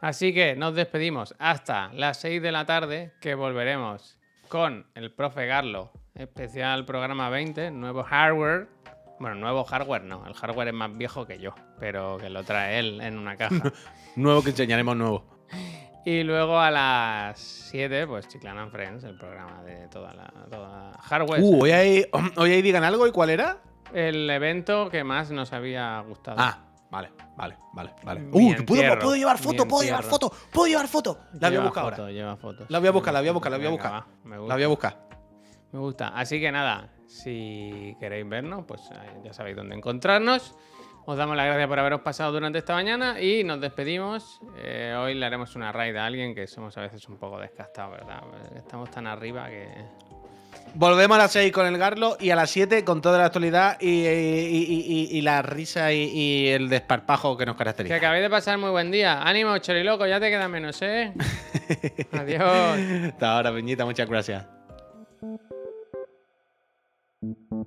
[SPEAKER 1] Así que nos despedimos hasta las 6 de la tarde, que volveremos con el profe Garlo, especial programa 20, nuevo hardware. Bueno, nuevo hardware no, el hardware es más viejo que yo, pero que lo trae él en una caja.
[SPEAKER 2] Nuevo que enseñaremos nuevo.
[SPEAKER 1] y luego a las 7, pues Chiclana and Friends, el programa de toda la toda hardware.
[SPEAKER 2] Uh, hoy ahí, hoy ahí digan algo y cuál era.
[SPEAKER 1] El evento que más nos había gustado.
[SPEAKER 2] Ah, vale, vale, vale, vale.
[SPEAKER 1] Mi
[SPEAKER 2] Uh, ¿puedo, puedo llevar foto, puedo llevar foto, puedo llevar foto. La voy a buscar ahora.
[SPEAKER 1] Lleva fotos.
[SPEAKER 2] La voy a buscar, la voy a buscar, la voy a
[SPEAKER 1] Venga,
[SPEAKER 2] buscar.
[SPEAKER 1] va,
[SPEAKER 2] La voy a buscar.
[SPEAKER 1] Me gusta. Así que nada, si queréis vernos, pues eh, ya sabéis dónde encontrarnos. Os damos las gracias por haberos pasado durante esta mañana y nos despedimos. Eh, hoy le haremos una raid a alguien que somos a veces un poco descastados, ¿verdad? Eh, Estamos tan arriba que.
[SPEAKER 2] Volvemos a las 6 con el Garlo y a las 7 con toda la actualidad y, y- y- y- y la risa y, el desparpajo que nos
[SPEAKER 1] Que
[SPEAKER 2] caracteriza.
[SPEAKER 1] acabéis de pasar muy buen día. Ánimo, choriloco, ya te queda menos, ¿eh? Adiós.
[SPEAKER 2] Hasta ahora, Peñita, muchas gracias. Thank you.